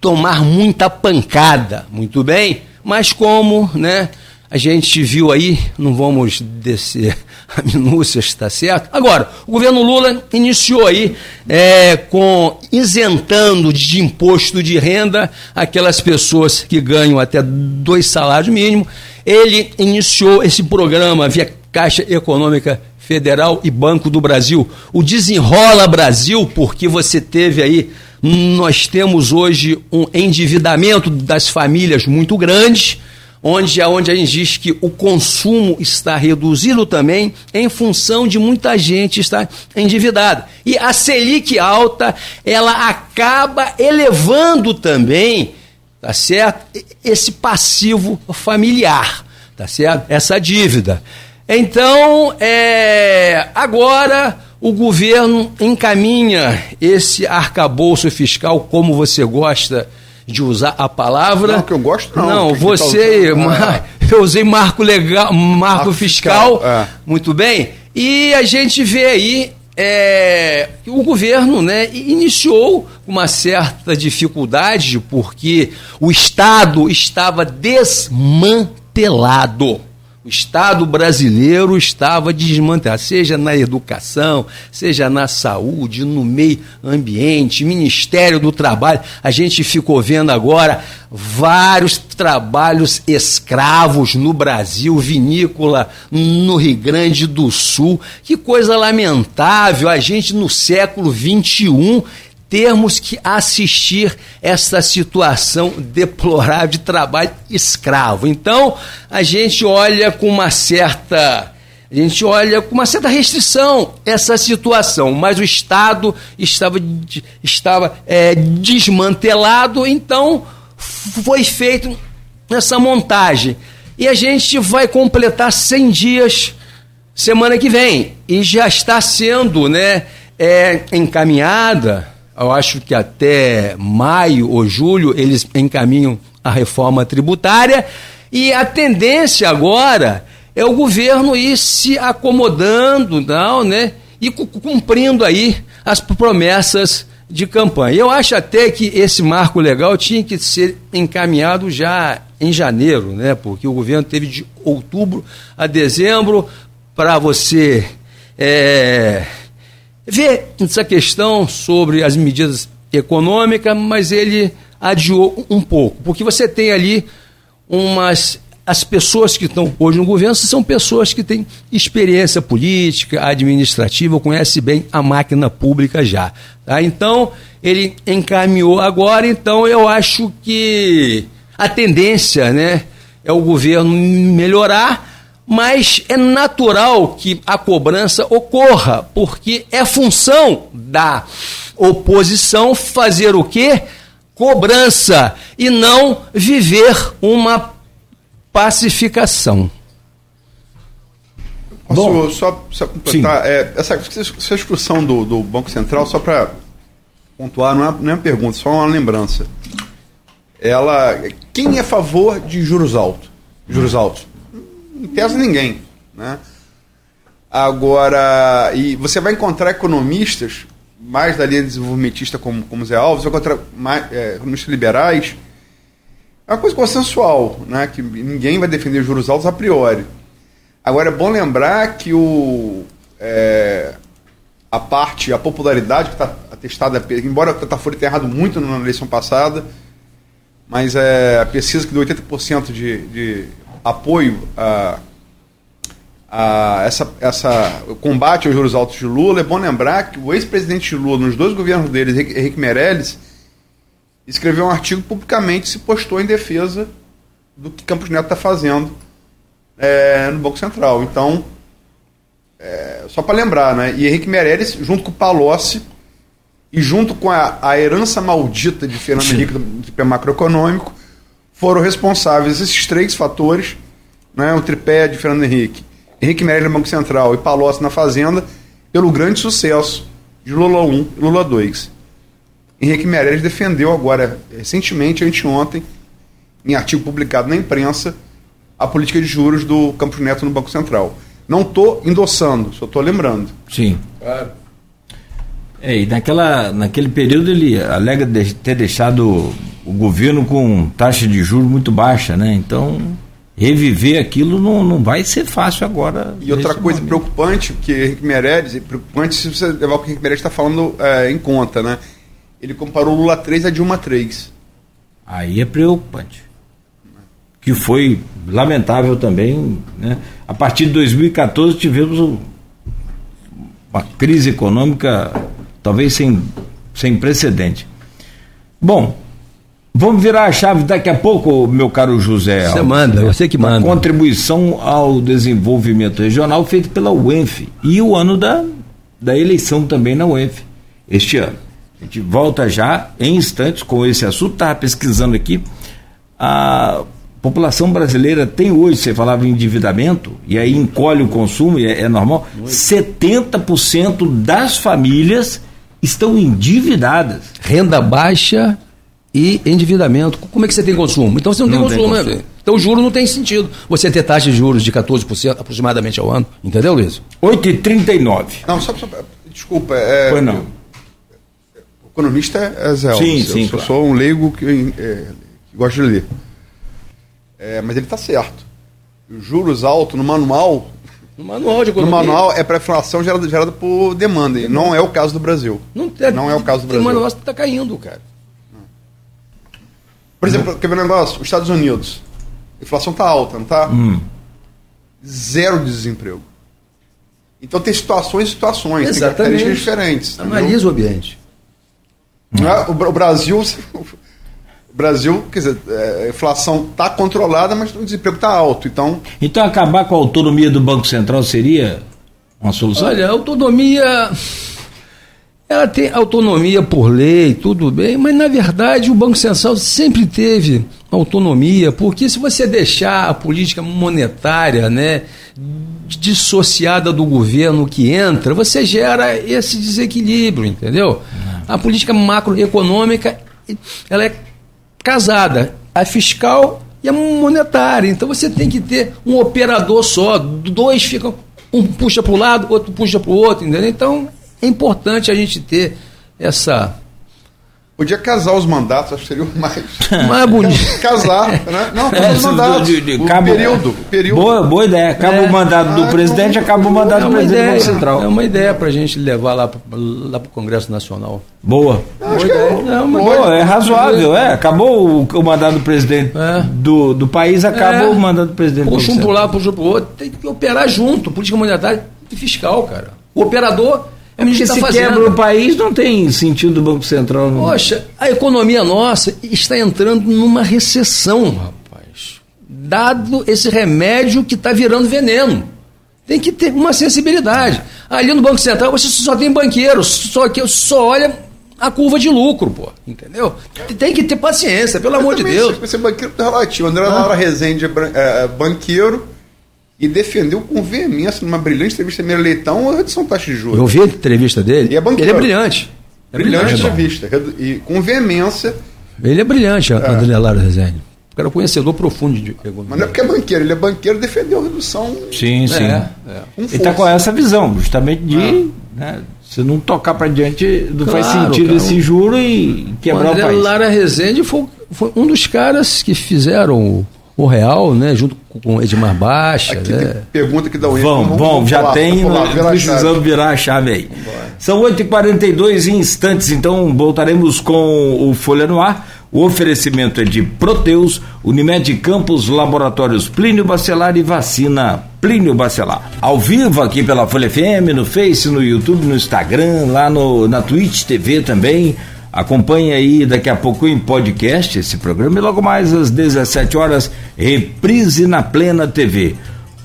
tomar muita pancada, muito bem, mas como, né, a gente viu aí, não vamos descer a minúcias, está certo? Agora, o governo Lula iniciou aí é, com isentando de imposto de renda aquelas pessoas que ganham até dois salários mínimos. Ele iniciou esse programa via Caixa Econômica Federal e Banco do Brasil, o Desenrola Brasil, porque você teve aí nós temos hoje um endividamento das famílias muito grande, onde, onde a gente diz que o consumo está reduzido também em função de muita gente estar endividada. E a Selic alta, ela acaba elevando também, tá certo? Esse passivo familiar, tá certo? Essa dívida. Então, é, agora o governo encaminha esse arcabouço fiscal, como você gosta de usar a palavra. Não, que eu gosto não. Não, você. Tá eu usei marco legal, marco, marco fiscal. fiscal é. Muito bem. E a gente vê aí é, o governo né, iniciou uma certa dificuldade porque o Estado estava desmantelado. O Estado brasileiro estava desmantelado, seja na educação, seja na saúde, no meio ambiente, Ministério do Trabalho. A gente ficou vendo agora vários trabalhos escravos no Brasil, vinícola no Rio Grande do Sul. Que coisa lamentável, a gente no século 21 termos que assistir essa situação deplorável de trabalho escravo. Então, a gente olha com uma certa a gente olha com uma certa restrição essa situação, mas o Estado estava, estava é, desmantelado, então foi feita essa montagem. E a gente vai completar 100 dias semana que vem, e já está sendo né, é, encaminhada eu acho que até maio ou julho eles encaminham a reforma tributária e a tendência agora é o governo ir se acomodando, não, né? E cumprindo aí as promessas de campanha. Eu acho até que esse marco legal tinha que ser encaminhado já em janeiro, né? Porque o governo teve de outubro a dezembro para você é, vê essa questão sobre as medidas econômicas, mas ele adiou um pouco, porque você tem ali umas as pessoas que estão hoje no governo são pessoas que têm experiência política, administrativa, conhecem bem a máquina pública já. Tá? Então, ele encaminhou agora, então eu acho que a tendência né, é o governo melhorar mas é natural que a cobrança ocorra, porque é função da oposição fazer o quê? Cobrança e não viver uma pacificação. Posso Bom, só, só completar? É, essa, essa discussão do, do Banco Central, só para pontuar, não é, não é uma pergunta, só uma lembrança. Ela, quem é a favor de juros altos? Juros altos? Em tese ninguém. Né? Agora, e você vai encontrar economistas, mais da linha desenvolvimentista como, como Zé Alves, vai encontrar mais, é, economistas liberais. É uma coisa consensual, né? que ninguém vai defender juros altos a priori. Agora, é bom lembrar que o, é, a parte, a popularidade que está atestada, embora o Catafora tenha errado muito na eleição passada, mas é, a pesquisa que deu 80% de, de apoio a, a essa, essa combate aos juros altos de Lula, é bom lembrar que o ex-presidente Lula, nos dois governos dele, Henrique Meirelles, escreveu um artigo publicamente se postou em defesa do que Campos Neto está fazendo é, no Banco Central. Então, é, só para lembrar, né? E Henrique Meirelles, junto com o Palocci e junto com a, a herança maldita de Fernando. Henrique do, do macroeconômico, foram responsáveis esses três fatores, né, o tripé de Fernando Henrique, Henrique Meirelles no Banco Central e Palocci na Fazenda, pelo grande sucesso de Lula 1 e Lula 2. Henrique Meirelles defendeu agora, recentemente, anteontem, em artigo publicado na imprensa, a política de juros do Campos Neto no Banco Central. Não estou endossando, só estou lembrando. Sim. Claro. É, e naquela, naquele período ele alega de ter deixado o governo com taxa de juros muito baixa, né? Então, reviver aquilo não, não vai ser fácil agora. E outra coisa momento. preocupante, que Henrique Meirelles, preocupante se você levar o que o Henrique Meirelles está falando é, em conta, né? Ele comparou Lula 3 a Dilma 3. Aí é preocupante. Que foi lamentável também, né? A partir de 2014 tivemos uma crise econômica talvez sem, sem precedente. Bom, vamos virar a chave daqui a pouco, meu caro José. Você manda, sei que manda. Contribuição ao desenvolvimento regional feito pela UENF. E o ano da, da eleição também na UENF, este ano. A gente volta já em instantes com esse assunto. Estava pesquisando aqui. A população brasileira tem hoje, você falava em endividamento, e aí encolhe o consumo, e é, é normal. 70% das famílias estão endividadas. Renda baixa e endividamento. Como é que você tem consumo? Então você não, Não tem tem consumo, consumo. né? Então o juro não tem sentido. Você ter taxa de juros de 14% aproximadamente ao ano. Entendeu, Luiz? 8h39. Não, só, só desculpa, é, Pois não. o economista é Zé Sim, Alves. sim, Eu claro. sou um leigo que, é, que gosta de ler. É, mas ele está certo. Os juros altos no manual, No manual de no economia. manual é para inflação gerada, gerada por demanda. E não é o caso do Brasil. Não, tem, Não é o caso do Brasil. manual que está caindo, cara. Por exemplo, quer ver um negócio? Os Estados Unidos. A inflação está alta, não está? Hum. Zero de desemprego. Então tem situações e situações, tem Exatamente. características diferentes. entendeu? Analisa o ambiente. É? o, Bra- o Brasil. O Brasil, quer dizer, é, a inflação está controlada, mas o desemprego está alto. Então, Então acabar com a autonomia do Banco Central seria uma solução? Olha, a autonomia. Ela tem autonomia por lei, tudo bem, mas na verdade o Banco Central sempre teve autonomia, porque se você deixar a política monetária né, dissociada do governo que entra, você gera esse desequilíbrio, entendeu? A política macroeconômica ela é casada, a fiscal e a monetária. Então você tem que ter um operador só, dois ficam, um puxa para o lado, outro puxa para o outro, entendeu? Então é importante a gente ter essa podia casar os mandatos, acho que seria o mais. mais bonito. Casar, né? Não, É, casar os mandatos. de- de- o acaba- período. o período. Boa, boa ideia. Acaba É. o mandato do Ah, presidente, então- acaba o mandato É do presidente do ideia, Banco Central. é uma ideia para a gente levar lá, lá para o Congresso Nacional. Boa. Acho que é, Não, Boa, é razoável, é. Acabou o, o mandato do presidente É. do, do país, acabou É. o mandato do presidente do Banco Puxa um para lado, puxa para o outro. Tem que operar junto, política monetária e fiscal, cara. O operador é o Porque se da quebra o país, não tem sentido do Banco Central. Não. Poxa, a economia nossa está entrando numa recessão, rapaz. Dado esse remédio que está virando veneno. Tem que ter uma sensibilidade. Ali no Banco Central você só tem banqueiro, só que só olha a curva de lucro, pô. Entendeu? Tem que ter paciência, pelo amor de Deus. Você ser banqueiro tá relativo. André Laura Rezende é é, é banqueiro e defendeu com veemência numa brilhante entrevista Meira Leitão a redução da taxa de juros. Eu vi a entrevista dele. E é banqueiro. ele é brilhante. É Brilhante entrevista. E com veemência. Ele é brilhante, André Lara Rezende. O cara é conhecedor profundo de economia. Mas não é porque é banqueiro, ele é banqueiro e defendeu a redução Sim, sim. É, é. Ele está com essa visão, justamente de. Né, se não tocar para diante, não faz Claro, sentido cara. esse juro e O quebrar o, André país. Lara Rezende foi, foi um dos caras que fizeram o, o Real, né? Junto com o Edmar Baixa. Aqui né? tem pergunta que dá um Vamos, vamos, já pular, tem, pular, né, vira a precisamos chave. virar a chave aí. São 8h42 instantes, então voltaremos com o Folha no Ar. O oferecimento é de Proteus, Unimed Campos, Laboratórios Plínio Bacelar e Vacina Plínio Bacelar. Ao vivo aqui pela Folha FM, no Face, no YouTube, no Instagram, lá no, na Twitch TV também. Acompanhe aí daqui a pouco em podcast esse programa e logo mais às 17 horas, reprise na Plena TV.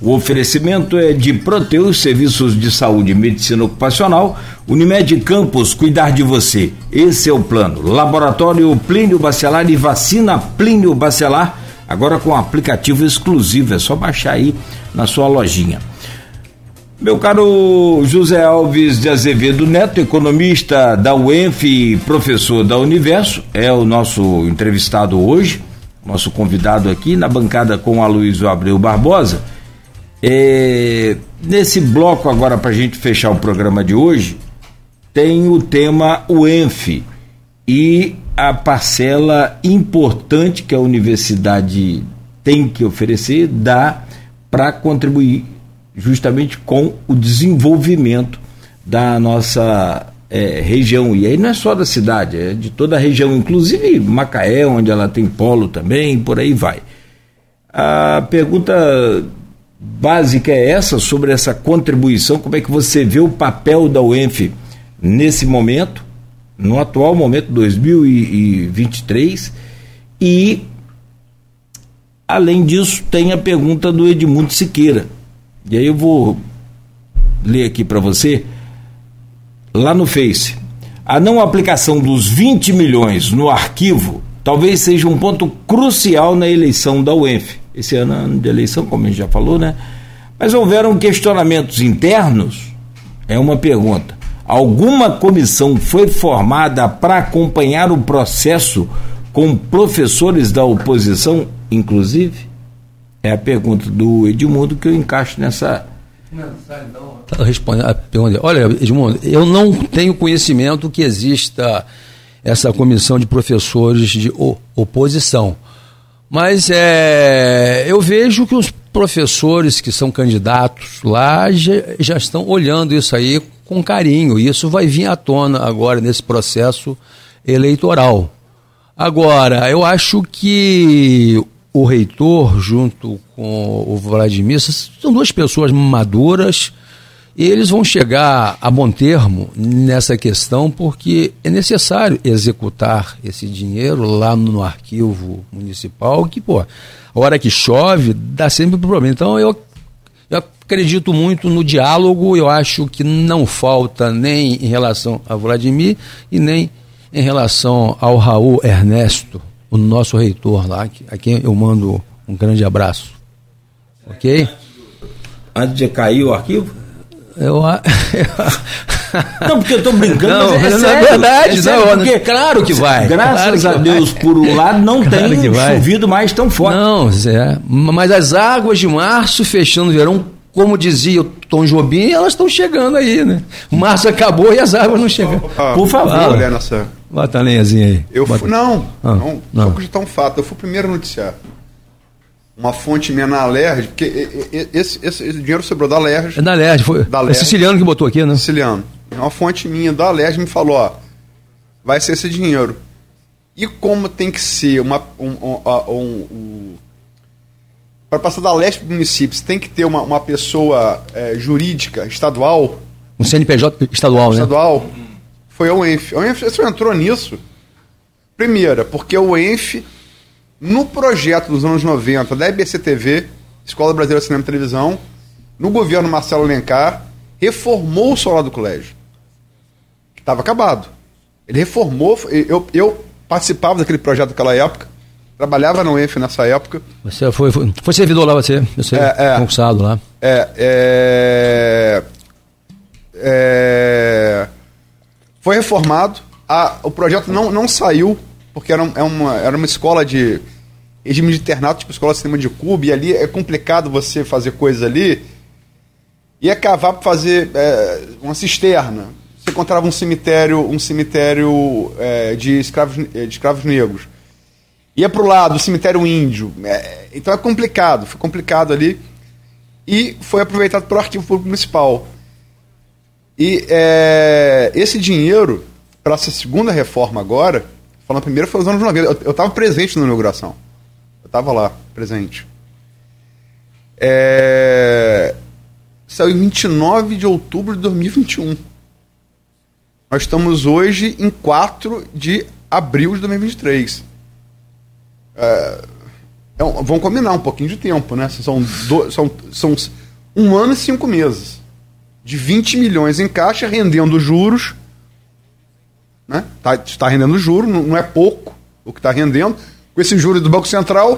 O oferecimento é de Proteus, Serviços de Saúde e Medicina Ocupacional, Unimed Campos, cuidar de você. Esse é o plano. Laboratório Plínio Bacelar e Vacina Plínio Bacelar, agora com aplicativo exclusivo, é só baixar aí na sua lojinha. Meu caro José Alves de Azevedo Neto, economista da UENF e professor da Universo, é o nosso entrevistado hoje, nosso convidado aqui na bancada com a Luiz Abreu Barbosa. É, nesse bloco agora para a gente fechar o programa de hoje, tem o tema UENF e a parcela importante que a universidade tem que oferecer, dá para contribuir justamente com o desenvolvimento da nossa é, região. E aí não é só da cidade, é de toda a região, inclusive Macaé, onde ela tem polo também, por aí vai. A pergunta básica é essa, sobre essa contribuição, como é que você vê o papel da UENF nesse momento no atual momento 2023 e além disso tem a pergunta do Edmundo Siqueira. E aí eu vou ler aqui para você lá no Face. A não aplicação dos 20 milhões no arquivo talvez seja um ponto crucial na eleição da UENF. Esse ano é ano de eleição, como a gente já falou, né? Mas houveram questionamentos internos? É uma pergunta. Alguma comissão foi formada para acompanhar o processo com professores da oposição, inclusive? É a pergunta do Edmundo que eu encaixo nessa. Tá respondendo a pergunta. Olha, Edmundo, eu não tenho conhecimento que exista essa comissão de professores de oposição. Mas é, eu vejo que os professores que são candidatos lá já, já estão olhando isso aí com carinho. E isso vai vir à tona agora nesse processo eleitoral. Agora, eu acho que o reitor, junto com o Vladimir, são duas pessoas maduras e eles vão chegar a bom termo nessa questão porque é necessário executar esse dinheiro lá no arquivo municipal, que, pô, a hora que chove dá sempre problema. Então eu, eu acredito muito no diálogo, eu acho que não falta nem em relação a Vladimir e nem em relação ao Raul Ernesto, o nosso reitor lá, a quem eu mando um grande abraço. Ok? Antes de cair o arquivo? Eu, não, porque eu estou brincando, não, mas é, não sério, é verdade, é sério, não, porque, claro que vai. Graças claro a Deus, vai. por um lado, não claro tem vai. chovido mais tão forte. Não, Zé, mas as águas de março fechando o verão, como dizia o Tom Jobim, elas estão chegando aí, né? Março acabou e as águas não chegam. Ah, por favor. Nessa. Bota a lenhazinha aí. Eu Bota. fui, não, Ah, não, não. Só cogitar um fato. Eu fui o primeiro a noticiar. Uma fonte minha na Alerj, porque esse, esse, esse dinheiro sobrou da Alerj, É da Lerge, foi. Da É Lerge. siciliano que botou aqui, né? siciliano. Uma fonte minha da Alerj me falou, ó, vai ser esse dinheiro. E como tem que ser uma, um, um, um- para passar da leste para municípios, tem que ter uma, uma pessoa é, jurídica estadual, Um CNPJ estadual, né? estadual, foi a UENF. A UENF só entrou nisso. Primeira, porque a UENF, no projeto dos anos 90 da EBC-TV, Escola Brasileira de Cinema e Televisão, no governo Marcelo Alencar, reformou o solar do colégio. Estava acabado. Ele reformou, eu, eu participava daquele projeto naquela época, trabalhava na UENF nessa época, Você foi, foi, foi servidor lá, você. Você É, é. concursado lá. É, é, é, foi reformado. A- o projeto não, não saiu, porque era, é uma, era uma escola de regime de internato, tipo escola de cinema de Cuba, e ali é complicado você fazer coisas ali. Ia cavar para fazer é, uma cisterna. Você encontrava um cemitério, um cemitério é, de, escravos, de escravos negros. Ia para o lado, o cemitério índio. É, então é complicado, foi complicado ali e foi aproveitado pelo Arquivo Público Municipal. E é, esse dinheiro, para essa segunda reforma agora, falando primeiro, foi nos anos 90. Eu estava presente na inauguração. Eu estava lá, presente. É, saiu em 29 de outubro de 2021. Nós estamos hoje em 4 de abril de 2023. É, um- vamos combinar um pouquinho de tempo, né? São, do- são, são um ano e cinco meses. De 20 milhões em caixa, rendendo juros. Né? Tá, está rendendo juros, não, não é pouco o que está rendendo. Com esse juro do Banco Central,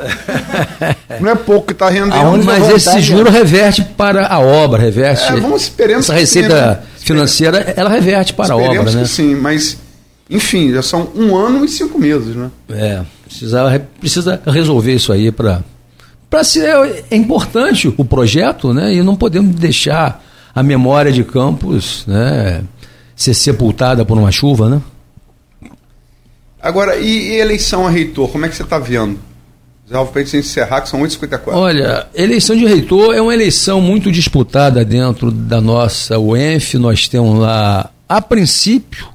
não é pouco que está rendendo. Aonde Mas esse né? juro reverte para a obra, reverte. É, vamos esperando Essa receita sim, né? financeira, ela reverte para a obra, Esperemos né? que sim, mas, enfim, já são um ano e cinco meses, né? É, precisa, precisa resolver isso aí para para ser é importante o projeto, né? E não podemos deixar a memória de Campos, né, ser sepultada por uma chuva, né? Agora, e, e eleição a reitor, como é que você está vendo? Já para gente encerrar, que são 8h54. Olha, eleição de reitor é uma eleição muito disputada dentro da nossa UENF. Nós temos lá, a princípio,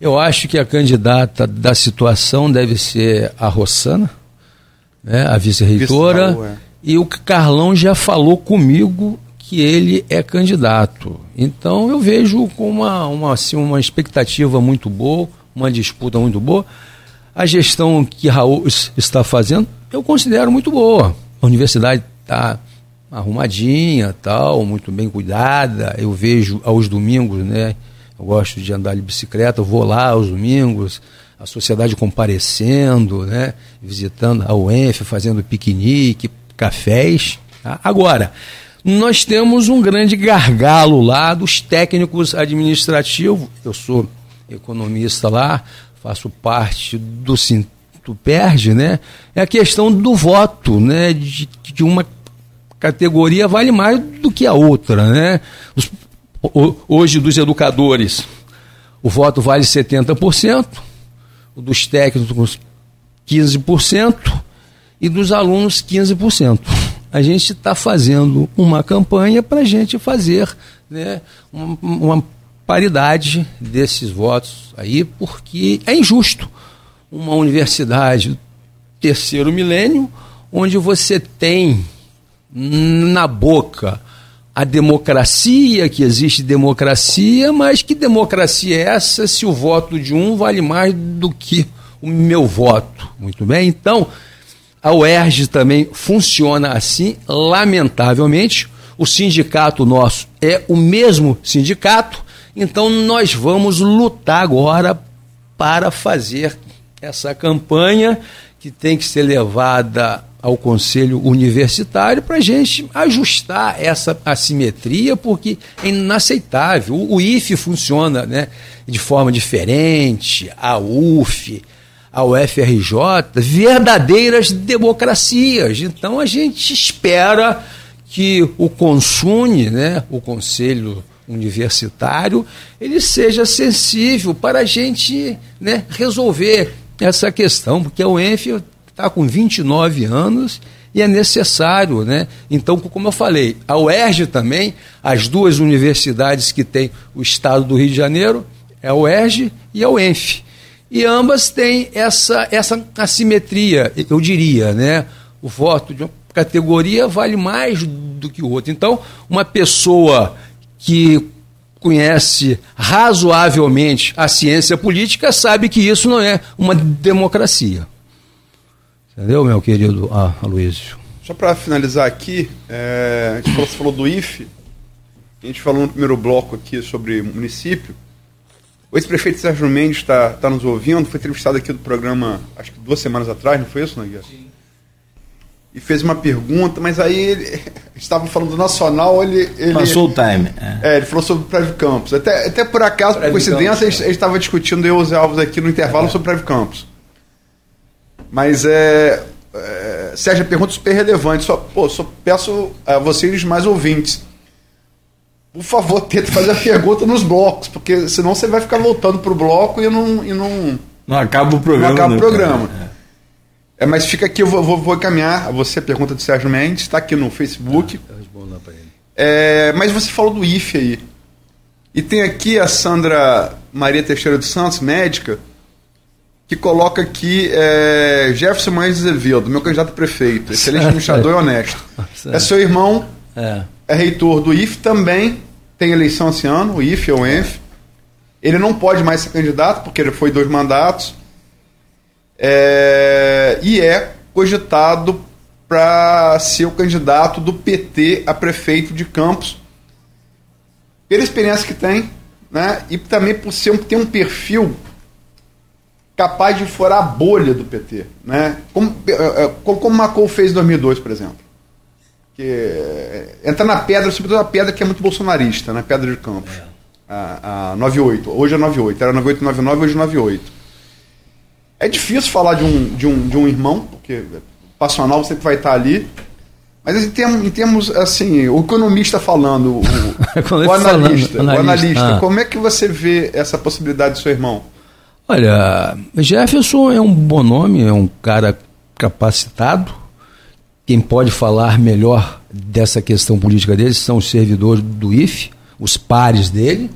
eu acho que a candidata da situação deve ser a Rossana, né, a vice-reitora. É. E o Carlão já falou comigo que ele é candidato. Então eu vejo com uma, uma, assim, uma expectativa muito boa, uma disputa muito boa. A gestão que Raul está fazendo, eu considero muito boa. A universidade está arrumadinha, tal, muito bem cuidada. Eu vejo aos domingos, né? Eu gosto de andar de bicicleta, vou lá aos domingos, a sociedade comparecendo, né? Visitando a UENF, fazendo piquenique, cafés. Tá? Agora, nós temos um grande gargalo lá dos técnicos administrativos. Eu sou economista lá, faço parte do Perde, né? É a questão do voto, né? De, de uma categoria vale mais do que a outra, né? Os, hoje dos educadores, o voto vale 70%, o dos técnicos 15% e dos alunos 15%. A gente está fazendo uma campanha para a gente fazer né, uma, uma paridade desses votos aí, porque é injusto uma universidade terceiro milênio, onde você tem na boca a democracia, que existe democracia, mas que democracia é essa se o voto de um vale mais do que o meu voto? Muito bem? Então, a UERJ também funciona assim, lamentavelmente. O sindicato nosso é o mesmo sindicato, então nós vamos lutar agora para fazer essa campanha que tem que ser levada ao Conselho Universitário para a gente ajustar essa assimetria, porque é inaceitável. O, IFE funciona né, de forma diferente, a UF, a UFRJ, verdadeiras democracias. Então a gente espera que o Consune, né, o Conselho Universitário, ele seja sensível para a gente né, resolver essa questão, porque a UENF está com 29 anos e é necessário, né? Então, como eu falei, a UERJ também, as duas universidades que tem o estado do Rio de Janeiro, é a UERJ e a UENF. E ambas têm essa, essa assimetria, eu diria, né? O voto de uma categoria vale mais do que o outro. Então, uma pessoa que conhece razoavelmente a ciência política sabe que isso não é uma democracia. Entendeu, meu querido ah, Aloysio? Só para finalizar aqui, é, a gente falou, falou do IFE, a gente falou no primeiro bloco aqui sobre município. O ex-prefeito Sérgio Mendes está tá nos ouvindo, foi entrevistado aqui do programa, acho que duas semanas atrás, não foi isso, Nogueira? Sim. E fez uma pergunta, mas aí ele estava falando do Nacional, ele. ele Passou o time. É. é. ele falou sobre o Prévio Campos. Até, até por acaso, por coincidência, Campos, a gente estava discutindo eu e os Alves aqui no intervalo é. sobre o Prévio Campos. Mas é, é. Sérgio, pergunta super relevante. Só, pô, só peço a vocês mais ouvintes. Por favor, tente fazer a pergunta nos blocos, porque senão você vai ficar voltando para o bloco e não, e não. Não acaba o programa. Não acaba o né, programa. É. é. mas fica aqui, eu vou, vou, vou encaminhar a você a pergunta do Sérgio Mendes, está aqui no Facebook. Ah, é, mas você falou do IFE aí. E tem aqui a Sandra Maria Teixeira dos Santos, médica, que coloca aqui é, Jefferson Mães Azevedo, meu candidato a prefeito, excelente administrador e honesto. É seu irmão, é. É. reitor do IF, também tem eleição esse ano, o IF ou o ENF. Ele não pode mais ser candidato, porque ele foi dois mandatos. É, e é cogitado para ser o candidato do PT a prefeito de Campos, pela experiência que tem, né? e também por ser, ter um perfil capaz de furar a bolha do PT. Né? Como, eh, como, como Macron fez em 2002, por exemplo. Que, é, entra na pedra, sobretudo a pedra que é muito bolsonarista, né? Pedra de Campos. É. A, a 98. Hoje é 98. Era 98, 99, hoje é 98. É difícil falar de um, de um, de um irmão, porque passional sempre vai estar ali. Mas em termos, em termos assim, o economista falando, o, o analista, falando, o analista, ah. como é que você vê essa possibilidade do seu irmão? Olha, Jefferson é um bom nome, é um cara capacitado. Quem pode falar melhor dessa questão política dele são os servidores do IFE, os pares dele.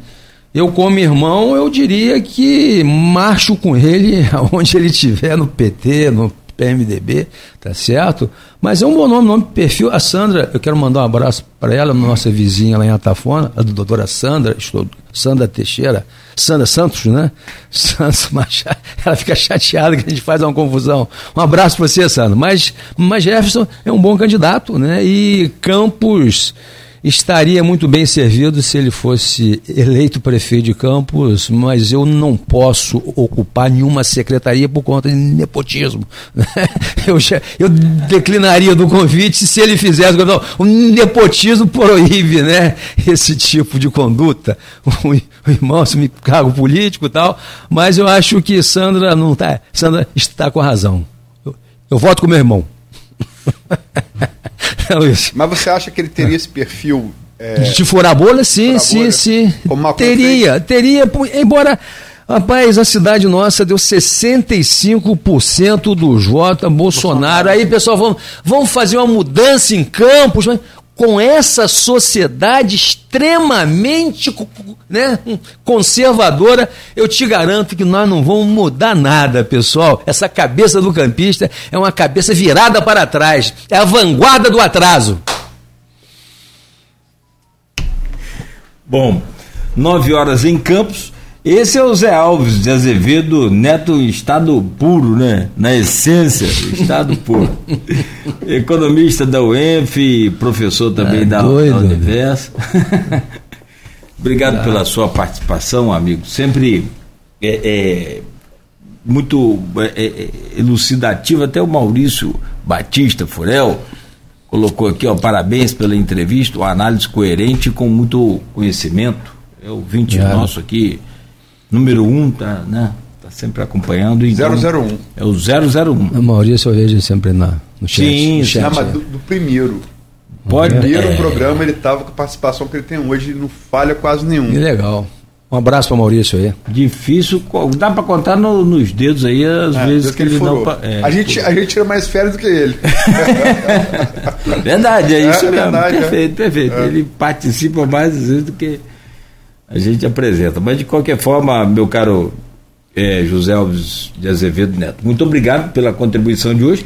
Eu, como irmão, eu diria que marcho com ele onde ele estiver, no PT, no PMDB, tá certo? Mas é um bom nome, nome perfil. A Sandra, eu quero mandar um abraço para ela, nossa vizinha lá em Atafona, a doutora Sandra, estou, Sandra Teixeira, Sandra Santos, né? Santos Machado, ela fica chateada que a gente faz uma confusão. Um abraço para você, Sandra. Mas, mas Jefferson é um bom candidato, né? E Campos estaria muito bem servido se ele fosse eleito prefeito de Campos, mas eu não posso ocupar nenhuma secretaria por conta de nepotismo. Eu, já, eu declinaria do convite se ele fizesse. Não, o nepotismo proíbe né, esse tipo de conduta. O, irmão assume cargo político e tal, mas eu acho que Sandra não tá. Sandra está com razão. Eu, eu voto com meu irmão. Mas você acha que ele teria esse perfil? É... De furar a bolha? Sim, sim, sim. Teria, teria, embora. Rapaz, a cidade nossa deu 65% dos votos a Bolsonaro. Aí, pessoal, vamos, vamos fazer uma mudança em campos. Mas com essa sociedade extremamente né, conservadora, eu te garanto que nós não vamos mudar nada, pessoal. Essa cabeça do campista é uma cabeça virada para trás, é a vanguarda do atraso. Bom, nove horas em Campos. Esse é o Zé Alves de Azevedo, neto estado puro, né? Na essência, estado puro. Economista da UENF, professor também é, da, doido, da Universo. Obrigado pela sua participação, amigo. Sempre é, é muito é, é, elucidativo. Até o Maurício Batista Furel colocou aqui, ó, parabéns pela entrevista, uma análise coerente com muito conhecimento. É o 20 nosso aqui número 1, um, tá, né? Tá sempre acompanhando. Então, 001. É o 001. A Maurício eu vejo sempre na, no chat. Sim, no chat, não, mas do, do, primeiro. Pode. primeiro é. programa ele estava com a participação que ele tem hoje, não falha quase nenhum. Que legal. Um abraço para Maurício aí. Difícil, dá para contar no, nos dedos aí as é, vezes que, ele, ele não. É, a, gente, a gente tira mais férias do que ele. verdade, é, é isso é, mesmo. Verdade, perfeito, é. perfeito. Ele participa mais vezes do que a gente apresenta. Mas de qualquer forma, meu caro é, José Alves de Azevedo Neto, muito obrigado pela contribuição de hoje.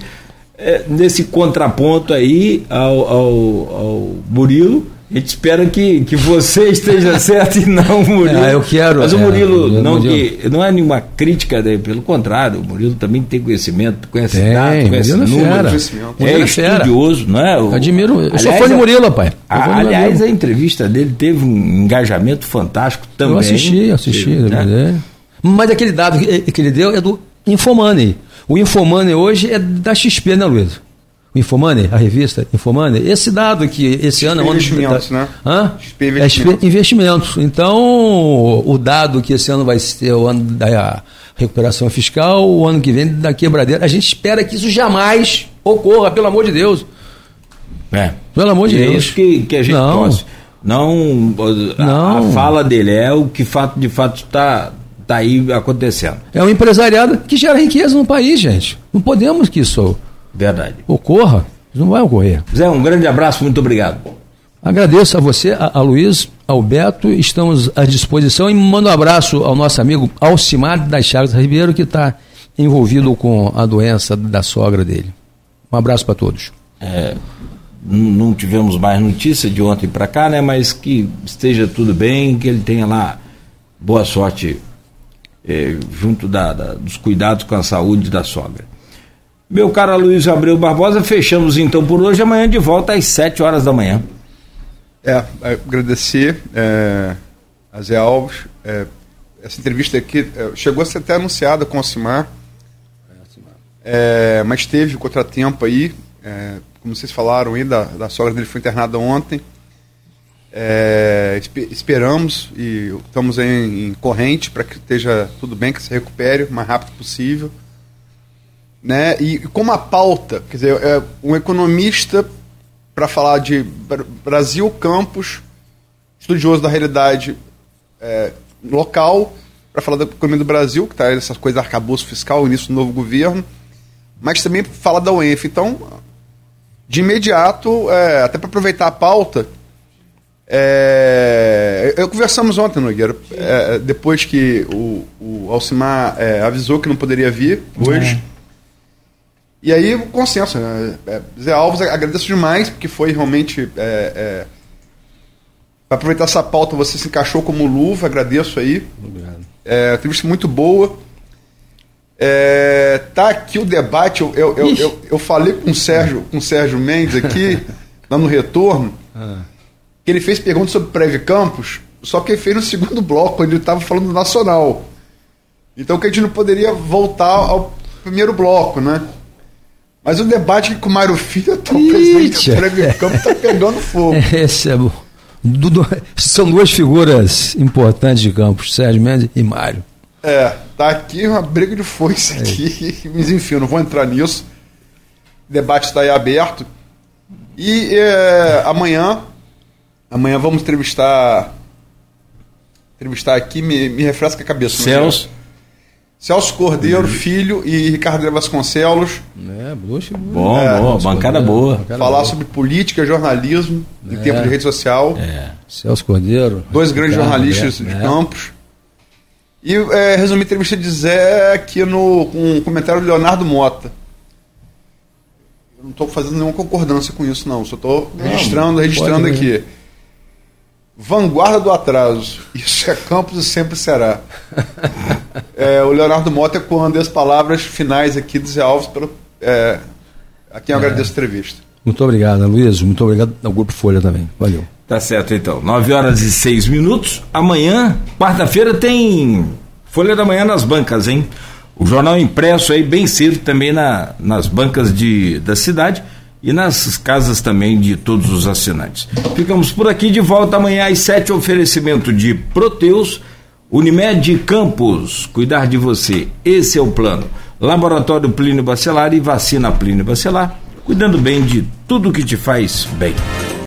É, nesse contraponto aí ao, ao, ao Murilo, a gente espera que, que você esteja certo e não o Murilo. Ah, eu quero. Mas o Murilo, é, não, Murilo. Que, não é nenhuma crítica, né? pelo contrário, o Murilo também tem conhecimento, conhece tem, dados, conhece números. É, é estudioso, não é? O, Admiro. Eu sou fã de Murilo, pai. A, aliás, a entrevista dele teve um engajamento fantástico também. Eu assisti, assisti. Né? Mas aquele dado que, que ele deu é do Infomoney. O Infomoney hoje é da XP, né, Luiz? Infomani, a revista Infomani, esse dado que esse ano é investimentos, né? Hã? XP investimentos. É investimentos. Então, o dado que esse ano vai ser o ano da recuperação fiscal, o ano que vem da quebradeira, a gente espera que isso jamais ocorra, pelo amor de Deus. É. Pelo amor de e Deus. É isso que, que a gente não. Não, a, não. a fala dele é o que fato, de fato está tá aí acontecendo. É um empresariado que gera riqueza no país, gente. Não podemos que isso Verdade. Ocorra. Isso não vai ocorrer. Zé, um grande abraço, muito obrigado. Agradeço a você, a, a Luiz, ao Beto, estamos à disposição e mando um abraço ao nosso amigo Alcimar das Chagas Ribeiro, que está envolvido com a doença da sogra dele. Um abraço para todos. É, não tivemos mais notícia de ontem para cá, né? Mas que esteja tudo bem, que ele tenha lá boa sorte é, junto da, da, dos cuidados com a saúde da sogra. Meu caro Luiz Abreu Barbosa, fechamos então por hoje. Amanhã de volta às 7 horas da manhã. É, agradecer é, a Zé Alves. É, essa entrevista aqui é, chegou a ser até anunciada com o Simar, é, mas teve contratempo aí. É, como vocês falaram aí, da, da sogra dele foi internada ontem. É, esperamos e estamos em, em corrente para que esteja tudo bem, que se recupere o mais rápido possível né? E como a pauta, quer dizer, é um economista para falar de Brasil Campos, estudioso da realidade é, local, para falar da economia do Brasil, que está essas coisas arcabouço fiscal, início do novo governo, mas também falar da UENF. Então, de imediato, é, até para aproveitar a pauta, é, eu conversamos ontem, Nogueira, é, depois que o, o Alcimar é, avisou que não poderia vir hoje. E aí o consenso, né? É, Zé Alves, agradeço demais, porque foi realmente. É, é, para aproveitar essa pauta, você se encaixou como luva, agradeço aí. Obrigado. É, entrevista muito boa. É, tá aqui o debate. Eu, eu, eu, eu, eu falei com o Sérgio, com o Sérgio Mendes aqui, lá no retorno, que ele fez perguntas sobre Preve Campos, só que ele fez no segundo bloco, onde ele estava falando do Nacional. Então que a gente não poderia voltar ao primeiro bloco, né? Mas o debate com o Mário Filho, tá, o presidente do Preve Campos, está pegando fogo. Esse é bom. São duas figuras importantes de Campos, Sérgio Mendes e Mário. É, tá aqui uma briga de foice aqui, mas enfim, eu não vou entrar nisso. O debate está aí aberto. E é, amanhã, amanhã vamos entrevistar, entrevistar aqui, me, me refresca a cabeça. não é? Celso. Celso Cordeiro, filho, e Ricardo de Vasconcelos, É, figuras. Bom, É, boa, bancada boa. Bancada falar boa. sobre política, jornalismo, em É. tempo de rede social. Celso Cordeiro. Dois grandes Ricardo, jornalistas é, de é. Campos. E é, resumi a entrevista de Zé aqui no, com um comentário do Leonardo Mota. Eu não estou fazendo nenhuma concordância com isso, não. Só estou registrando, registrando aqui. Vanguarda do atraso. Isso é Campos e sempre será. É, o Leonardo Mota ecoando as palavras finais aqui do Zé Alves pelo, é, a quem eu agradeço a entrevista. Muito obrigado, Luiz. Muito obrigado ao Grupo Folha também. Valeu. Tá certo então. 9 horas e 6 minutos. Amanhã, quarta-feira, tem Folha da Manhã nas bancas, hein? O jornal impresso aí bem cedo também na, nas bancas de, da cidade e nas casas também de todos os assinantes. Ficamos por aqui de volta amanhã às 7, oferecimento de Proteus, Unimed Campos, cuidar de você. Esse é o plano. Laboratório Plínio Bacelar e vacina Plínio Bacelar, cuidando bem de tudo que te faz bem.